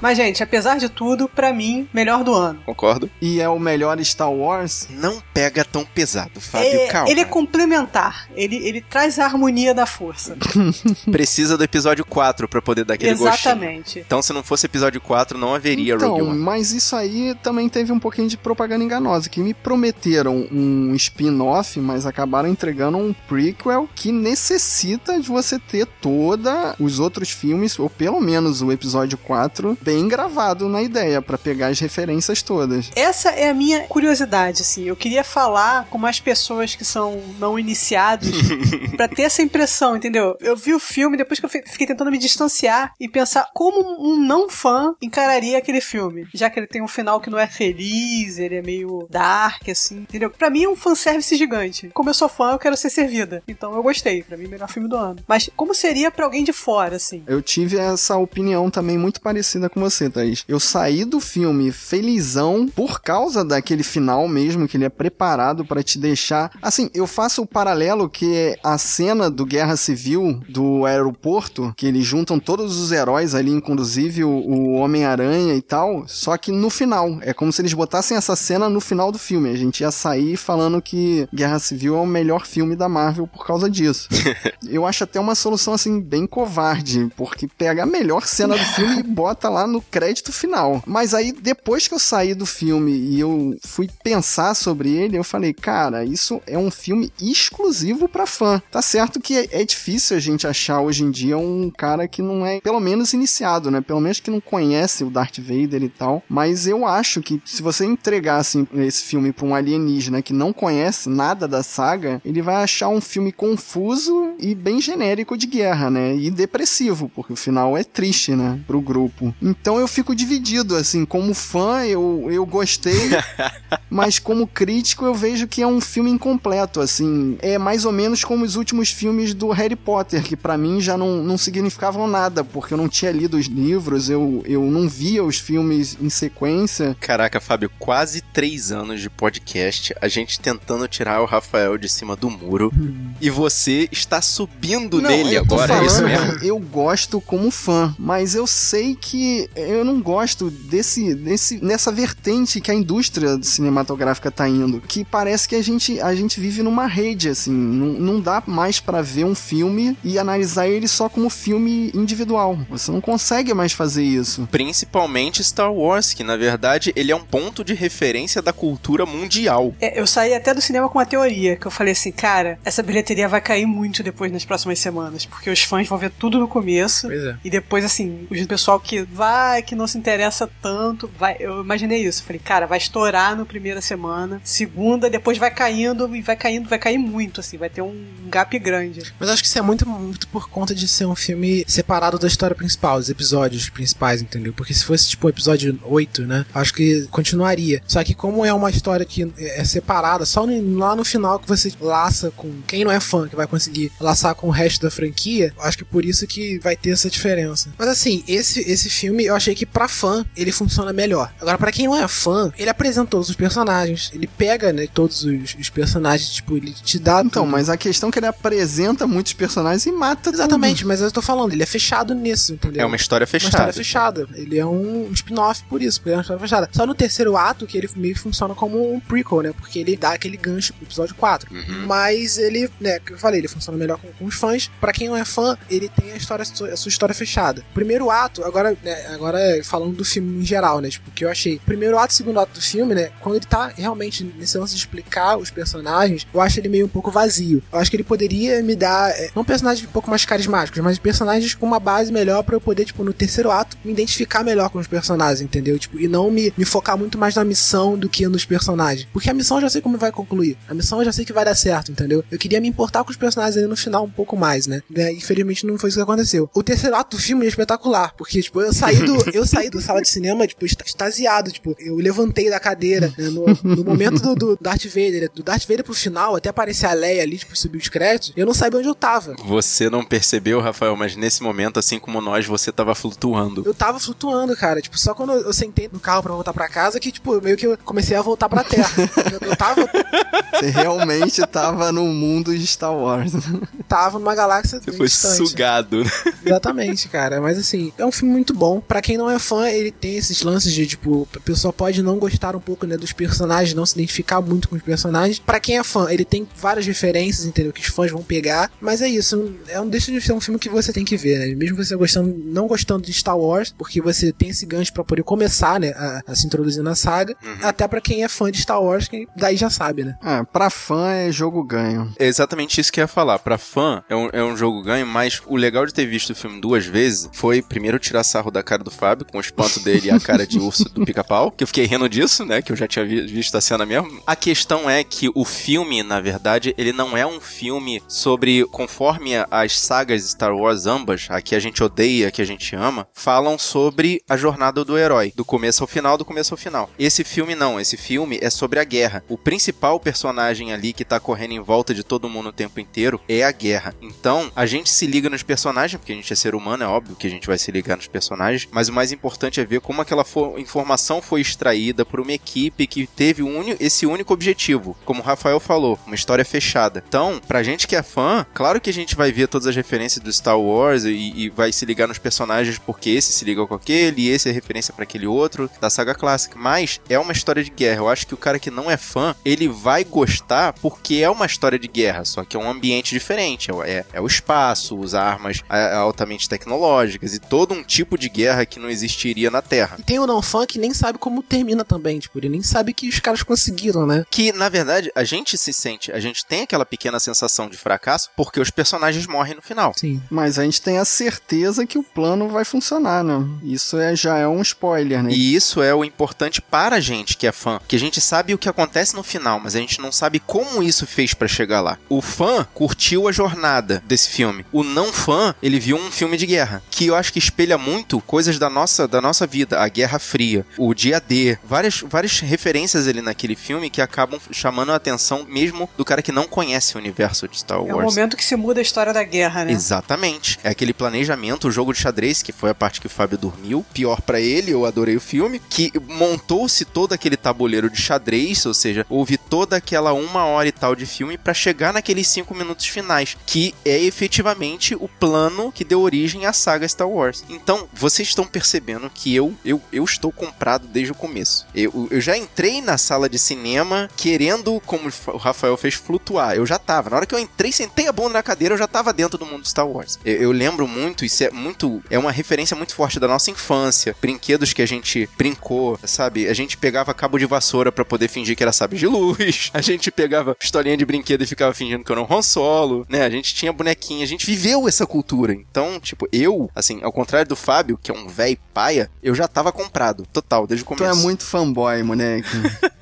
Mas, gente, apesar de tudo, pra mim, melhor do ano. Concordo. E é o melhor Star Wars. Não pega tão pesado, Fábio, É, calma. ele é complementar. Ele, ele traz a harmonia da força. [LAUGHS] Precisa do episódio 4 pra poder dar aquele gostinho. Exatamente. Então, se não fosse episódio 4, não haveria Então, Rogue One. mas isso aí também teve um pouquinho de propaganda enganosa, que me prometeram um spin-off, mas acabaram entregando um prequel que necessita de você ter toda os outros filmes, ou pelo menos o episódio 4, bem gravado na ideia, pra pegar as referências todas. Essa é a minha curiosidade, assim. Eu queria falar com mais pessoas que são não iniciados [LAUGHS] pra ter essa impressão, entendeu? Eu vi o filme, depois que eu fi- fiquei tentando me distanciar e pensar como um não fã encararia aquele filme. Já que ele tem um final que não é feliz, ele é meio dark, assim, entendeu? Pra mim é um fanservice gigante. Como eu sou fã, eu quero ser servida. Então eu gostei. Pra mim, melhor filme do ano. Mas como seria pra alguém de fora, assim? Eu tive essa opinião também muito parecida com você, Thaís. Eu saí do filme felizão por causa daquele final mesmo, que ele é preparado pra te deixar. Assim, eu faço o paralelo que é a cena do Guerra Civil do aeroporto, que eles juntam todos os heróis ali, inclusive o, o Homem-Aranha e tal, só que no final. É como se eles botassem essa cena no final do filme. A gente ia sair falando que Guerra Civil é o melhor filme da Marvel por causa disso. [LAUGHS] Eu acho até uma solução assim bem covarde, porque pega a melhor cena do filme e bota lá no crédito final. Mas aí depois que eu saí do filme e eu fui pensar sobre ele, eu falei, cara, isso é um filme exclusivo pra fã. Tá certo que é, é difícil a gente achar hoje em dia um cara que não é, pelo menos iniciado, né? Pelo menos que não conhece o Darth Vader e tal. Mas eu acho que se você entregar assim esse filme pra um alienígena que não conhece nada da saga, ele vai achar um filme confuso e bem genérico de guerra, né? E depressivo, porque o final é triste, né? Pro grupo. Então eu fico dividido, assim, como fã eu, eu gostei, [LAUGHS] mas como crítico eu vejo que é um filme incompleto, assim. É mais ou menos como os últimos filmes do Harry Potter, que pra mim já não, não significavam nada, porque eu não tinha lido os livros, eu, eu não via os filmes em sequência. Caraca, Fábio, quase três anos de podcast, a gente tentando tirar o Rafael de cima do muro, e você está subindo Não, nele agora, é isso falando, mesmo? Eu gosto como fã, mas eu sei que eu não gosto desse, desse nessa vertente que a indústria cinematográfica tá indo, que parece que a gente, a gente vive numa rede assim, não, não dá mais pra ver um filme e analisar ele só como filme individual. Você não consegue mais fazer isso. Principalmente Star Wars, que na verdade ele é um ponto de referência da cultura mundial. É, eu saí até do cinema com uma teoria, que eu falei assim, cara, essa bilheteria vai cair muito depois nas próximas semanas, porque os fãs vão ver tudo no começo, Pois é. e depois, assim, o pessoal que vai ah, que não se interessa tanto. Vai, eu imaginei isso. Falei, cara, vai estourar no primeira semana, segunda, depois vai caindo e vai caindo, vai cair muito, assim, vai ter um gap grande. Mas acho que isso é muito, muito por conta de ser um filme separado da história principal, os episódios principais, entendeu? Porque se fosse tipo o episódio 8, né? Acho que continuaria. Só que como é uma história que é separada, só no, lá no final que você laça com quem não é fã, que vai conseguir laçar com o resto da franquia, acho que por isso que vai ter essa diferença. Mas assim, esse, esse filme eu achei que pra fã ele funciona melhor. Agora, para quem não é fã, ele apresenta todos os personagens, ele pega, né, todos os, os personagens, tipo, ele te dá. Então, tudo. mas a questão é que ele apresenta muitos personagens e mata Exatamente, tudo. mas eu tô falando, ele é fechado nisso, entendeu? É uma história Uma fechada. história fechada. Ele é um spin-off por isso, porque ele é uma história fechada. Só no terceiro ato que ele meio que funciona como um prequel, né? Porque ele dá aquele gancho pro episódio 4. Uhum. Mas ele, né, que eu falei, ele funciona melhor com, com os fãs. Pra quem não é fã, ele tem a história, a sua história fechada. Primeiro ato, agora, né, agora falando do filme em geral, né? Tipo, o que eu achei. Primeiro ato e segundo ato do filme, né? Quando ele tá realmente nesse lance de explicar os personagens, eu acho ele meio um pouco vazio. Eu acho que ele poderia me dar, é, não personagens um pouco mais carismáticos, mas personagens com uma base melhor pra eu poder, tipo, no terceiro ato, me identificar melhor com os personagens, entendeu? Tipo, e não me, me focar muito mais na missão do que nos personagens. Porque a missão eu já sei como vai concluir. A missão eu já sei que vai dar certo, entendeu? Eu queria me importar com os personagens ali no final um pouco mais, né? né? Infelizmente não foi isso que aconteceu. O terceiro ato do filme é espetacular, porque, tipo, eu saí do, eu saí da sala de cinema, tipo, extasiado, tipo, eu levantei da cadeira, né? no, no momento do, do Darth Vader, né? do Darth Vader pro final, até aparecer a Leia ali, tipo, subir os créditos, eu não sabia onde eu tava. Você não percebeu, Rafael, mas nesse momento, assim como nós, você tava flutuando. Eu tava flutuando, cara. Tipo, só quando eu sentei no carro pra voltar pra casa que, tipo, meio que eu comecei a voltar pra terra. eu, eu tava, Você realmente tava no mundo de Star Wars. tava numa galáxia Você foi distante. sugado. Exatamente, cara. Mas assim, é um filme muito bom. Pra quem não é fã, ele tem esses lances de, tipo, a pessoa pode não gostar um pouco, né, dos personagens, não se identificar muito com os personagens. Pra quem é fã, ele tem várias referências, entendeu? Que os fãs vão pegar. Mas é isso, é um deixa de ser um filme que você tem que ver, né? Mesmo você gostando, não gostando de Star Wars, porque você tem esse gancho pra poder começar, né, a, a se introduzir na saga. Até pra quem é fã de Star Wars, que daí já sabe, né? Ah, pra fã é jogo ganho. É exatamente isso que eu ia falar. Pra fã, é um, é um jogo ganho, mas o legal de ter visto o filme duas vezes foi, primeiro, tirar sarro da cara do Fábio, com o espanto dele e a cara de urso do pica-pau, que eu fiquei rindo disso, né, que eu já tinha vi- visto a cena mesmo. A questão é que o filme, na verdade, ele não é um filme sobre, conforme as sagas Star Wars ambas, a que a gente odeia, a que a gente ama, falam sobre a jornada do herói, do começo ao final, do começo ao final. Esse filme não, esse filme é sobre a guerra. O principal personagem ali que tá correndo em volta de todo mundo o tempo inteiro é a guerra. Então, a gente se liga nos personagens, porque a gente é ser humano, é óbvio que a gente vai se ligar nos personagens, mas o mais importante é ver como aquela fo- informação foi extraída por uma equipe que teve um esse único objetivo, como o Rafael falou, uma história fechada. Então, pra gente que é fã, claro que a gente vai ver todas as referências do Star Wars e, e vai se ligar nos personagens porque esse se liga com aquele e esse é referência pra aquele outro da saga clássica, mas é uma história de guerra. Eu acho que o cara que não é fã, ele vai gostar porque é uma história de guerra, só que é um ambiente diferente. É, é o espaço, usar armas é, altamente tecnológicas e todo um tipo de guerra que não existiria na Terra. E tem o não fã que nem sabe como termina também, tipo, ele nem sabe que os caras conseguiram, né? Que, na verdade, a gente se sente, a gente tem aquela pequena sensação de fracasso porque os personagens morrem no final. Sim. Mas a gente tem a certeza que o plano vai funcionar, né? Isso é, já é um spoiler, né? E isso é o importante para a gente que é fã, que a gente sabe o que acontece no final, mas a gente não sabe como isso fez para chegar lá. O fã curtiu a jornada desse filme. O não fã, ele viu um filme de guerra, que eu acho que espelha muito coisas da nossa da nossa vida, a Guerra Fria, o Dia D, várias várias referências ali naquele filme que acabam chamando a atenção mesmo do cara que não conhece o universo de Star É o Wars. momento que se muda a história da guerra, né? Exatamente. É aquele planejamento, o jogo de xadrez, que foi a parte que o Fábio dormiu. Pior pra ele, eu adorei o filme. Que montou-se todo aquele tabuleiro de xadrez, ou seja, houve toda aquela uma hora e tal de filme pra chegar naqueles cinco minutos finais, que é efetivamente o plano que deu origem à saga Star Wars. Então, vocês estão percebendo que eu, eu, eu estou comprado desde o começo. Eu, eu já entrei na sala de cinema querendo, como o Rafael fez, flutuar. Eu já tava. Na hora que eu entrei, sentei a bunda na cadeira, eu já tava dentro do mundo Star Wars. Eu, eu lembro muito, isso é muito. É uma referência muito forte da nossa infância. Brinquedos que a gente brincou, sabe? A gente pegava cabo de vassoura pra poder fingir que era sabre de luz. [LAUGHS] A gente pegava pistolinha de brinquedo e ficava fingindo que era um Han Solo, né? A gente tinha bonequinha, a gente viveu essa cultura. Então, tipo, eu, assim, ao contrário do Fábio, que é um velho paia, eu já tava comprado. Total, desde o Tu começo. é muito fanboy, moleque.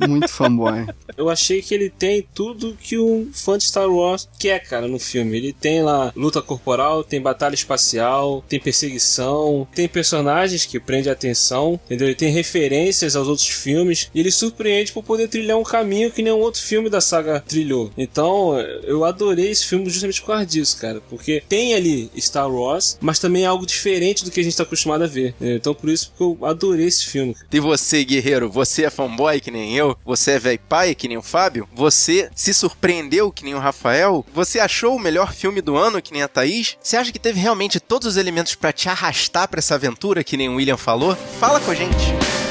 muito fanboy. [LAUGHS] Eu achei que ele tem tudo que um fã de Star Wars quer, cara, no filme. Ele tem lá luta corporal, tem batalha espacial, tem perseguição, tem personagens que prendem a atenção, entendeu? Ele tem referências aos outros filmes e ele surpreende por poder trilhar um caminho que nenhum outro filme da saga trilhou. Então, eu adorei esse filme justamente por causa disso, cara, porque tem ali Star Wars, mas também é algo diferente do que a gente tá acostumado a ver. entendeu? Então, por isso que eu adorei esse filme. E você, guerreiro, você é fanboy que nem eu? Você é velho pai que nem o Fábio? Você se surpreendeu que nem o Rafael? Você achou o melhor filme do ano que nem a Thaís? Você acha que teve realmente todos os elementos pra te arrastar pra essa aventura que nem o William falou? Fala com a gente.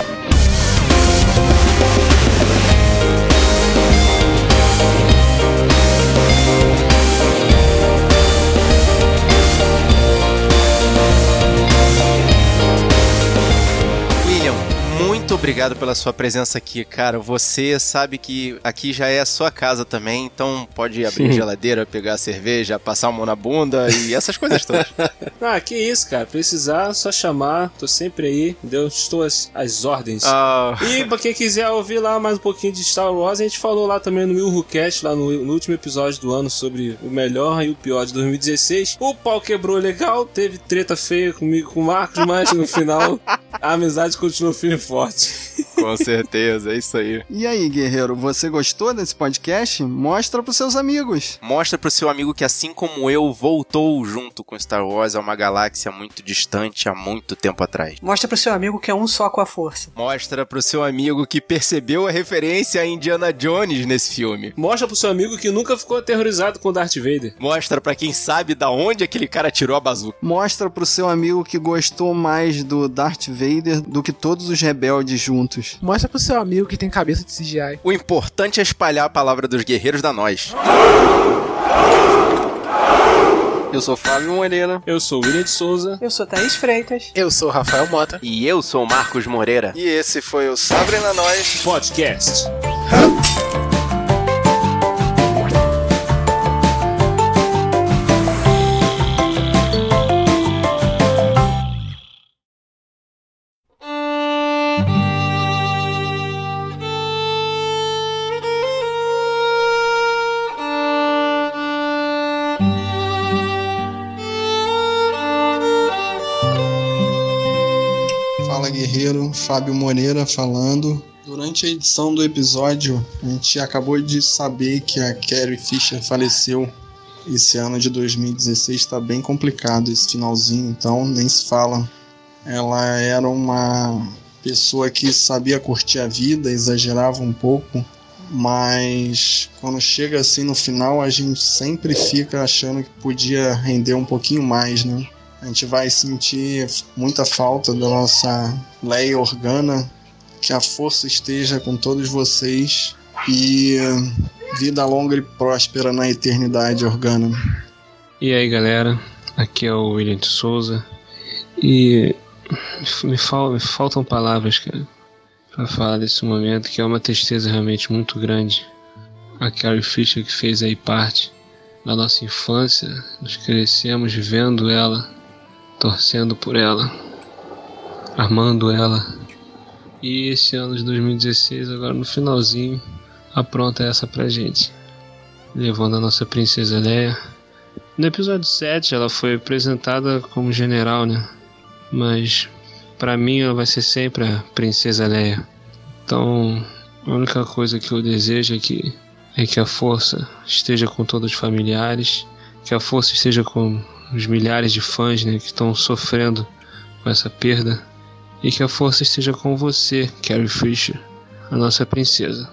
Obrigado pela sua presença aqui, cara. Você sabe que aqui já é a sua casa também, então pode abrir a geladeira, pegar a cerveja, passar a mão na bunda e essas coisas todas. [LAUGHS] Ah, que isso, cara. Precisar, só chamar. Tô sempre aí? Estou às, às ordens. Ah. E pra quem quiser ouvir lá mais um pouquinho de Star Wars, a gente falou lá também no Milhucast, lá no, no último episódio do ano, sobre o melhor e o pior de 2016. O pau quebrou legal, teve treta feia comigo com o Marcos, mas no final [LAUGHS] a amizade continuou firme e forte. Com certeza, é isso aí. E aí, guerreiro, você gostou desse podcast? Mostra pros seus amigos. Mostra pro seu amigo que, assim como eu, voltou junto com Star Wars a uma galáxia muito distante há muito tempo atrás. Mostra pro seu amigo que é um só com a força. Mostra pro seu amigo que percebeu a referência a Indiana Jones nesse filme. Mostra pro seu amigo que nunca ficou aterrorizado com Darth Vader. Mostra pra quem sabe da onde aquele cara tirou a bazuca. Mostra pro seu amigo que gostou mais do Darth Vader do que todos os rebeldes juntos. Mostra pro seu amigo que tem cabeça de CGI. O importante é espalhar a palavra dos guerreiros da nós. Eu sou Fábio Moreira. Eu sou William de Souza. Eu sou Thaís Freitas. Eu sou Rafael Mota. E eu sou Marcos Moreira. E esse foi o Sabre na Nós Podcast. Guerreiro, Fábio Moreira falando. Durante a edição do episódio, a gente acabou de saber que a Carrie Fisher faleceu. Esse ano de 2016 está bem complicado esse finalzinho, então nem se fala. Ela era uma pessoa que sabia curtir a vida, exagerava um pouco, mas quando chega assim no final, a gente sempre fica achando que podia render um pouquinho mais, né? A gente vai sentir muita falta da nossa Leia Organa. Que a força esteja com todos vocês e vida longa e próspera na eternidade, Organa. E aí galera, aqui é o William de Souza e me, fal me faltam palavras, para falar desse momento que é uma tristeza realmente muito grande. A Carrie Fisher que fez aí parte da nossa infância, nós crescemos vendo ela, torcendo por ela, amando ela. E esse ano de 2016, agora no finalzinho, apronta essa pra gente, levando a nossa princesa Leia. No episódio 7 ela foi apresentada como general, né? Mas para mim ela vai ser sempre a princesa Leia. Então, a única coisa que eu desejo é que é que a força esteja com todos os familiares, que a força esteja com os milhares de fãs, né, que estão sofrendo com essa perda, e que a força esteja com você, Carrie Fisher, a nossa princesa,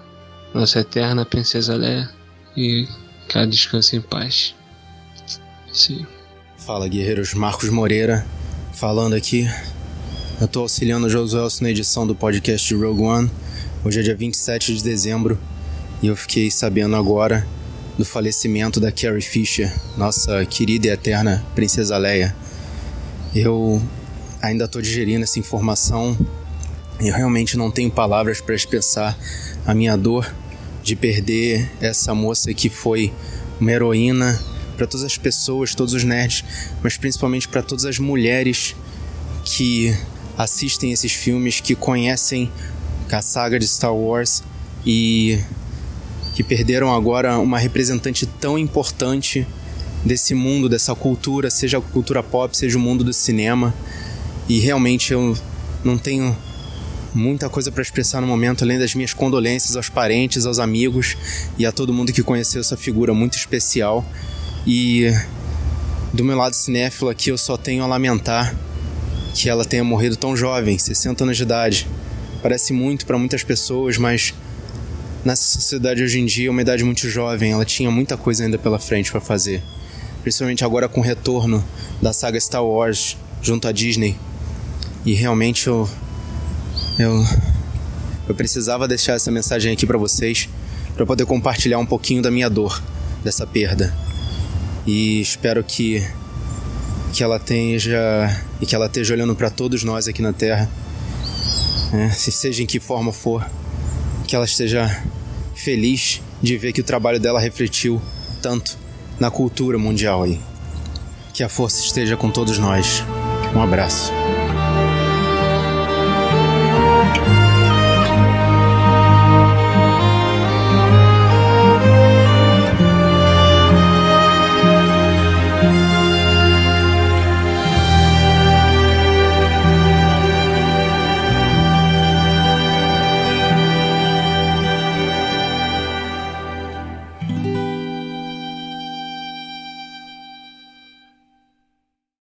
nossa eterna princesa Leia, e que ela descanse em paz. Sim. Fala, guerreiros. Marcos Moreira falando aqui. Eu tô auxiliando o Josué na edição do podcast Rogue One. Hoje é dia 27 de dezembro e eu fiquei sabendo agora do falecimento da Carrie Fisher, nossa querida e eterna Princesa Leia. Eu ainda tô digerindo essa informação eu realmente não tenho palavras para expressar a minha dor de perder essa moça que foi uma heroína para todas as pessoas, todos os nerds, mas principalmente para todas as mulheres que assistem esses filmes, que conhecem a saga de Star Wars e que perderam agora uma representante tão importante desse mundo, dessa cultura, seja a cultura pop, seja o mundo do cinema. E realmente eu não tenho muita coisa para expressar no momento, além das minhas condolências aos parentes, aos amigos e a todo mundo que conheceu essa figura muito especial. E do meu lado cinéfilo aqui eu só tenho a lamentar que ela tenha morrido tão jovem, 60 anos de idade. Parece muito para muitas pessoas, mas nessa sociedade hoje em dia uma idade muito jovem, ela tinha muita coisa ainda pela frente para fazer. Principalmente agora com o retorno da saga Star Wars junto à Disney. E realmente eu eu eu precisava deixar essa mensagem aqui para vocês para poder compartilhar um pouquinho da minha dor dessa perda. E espero que que ela esteja e que ela esteja olhando para todos nós aqui na Terra, né? se seja em que forma for, que ela esteja feliz de ver que o trabalho dela refletiu tanto na cultura mundial aí. Que a força esteja com todos nós. Um abraço.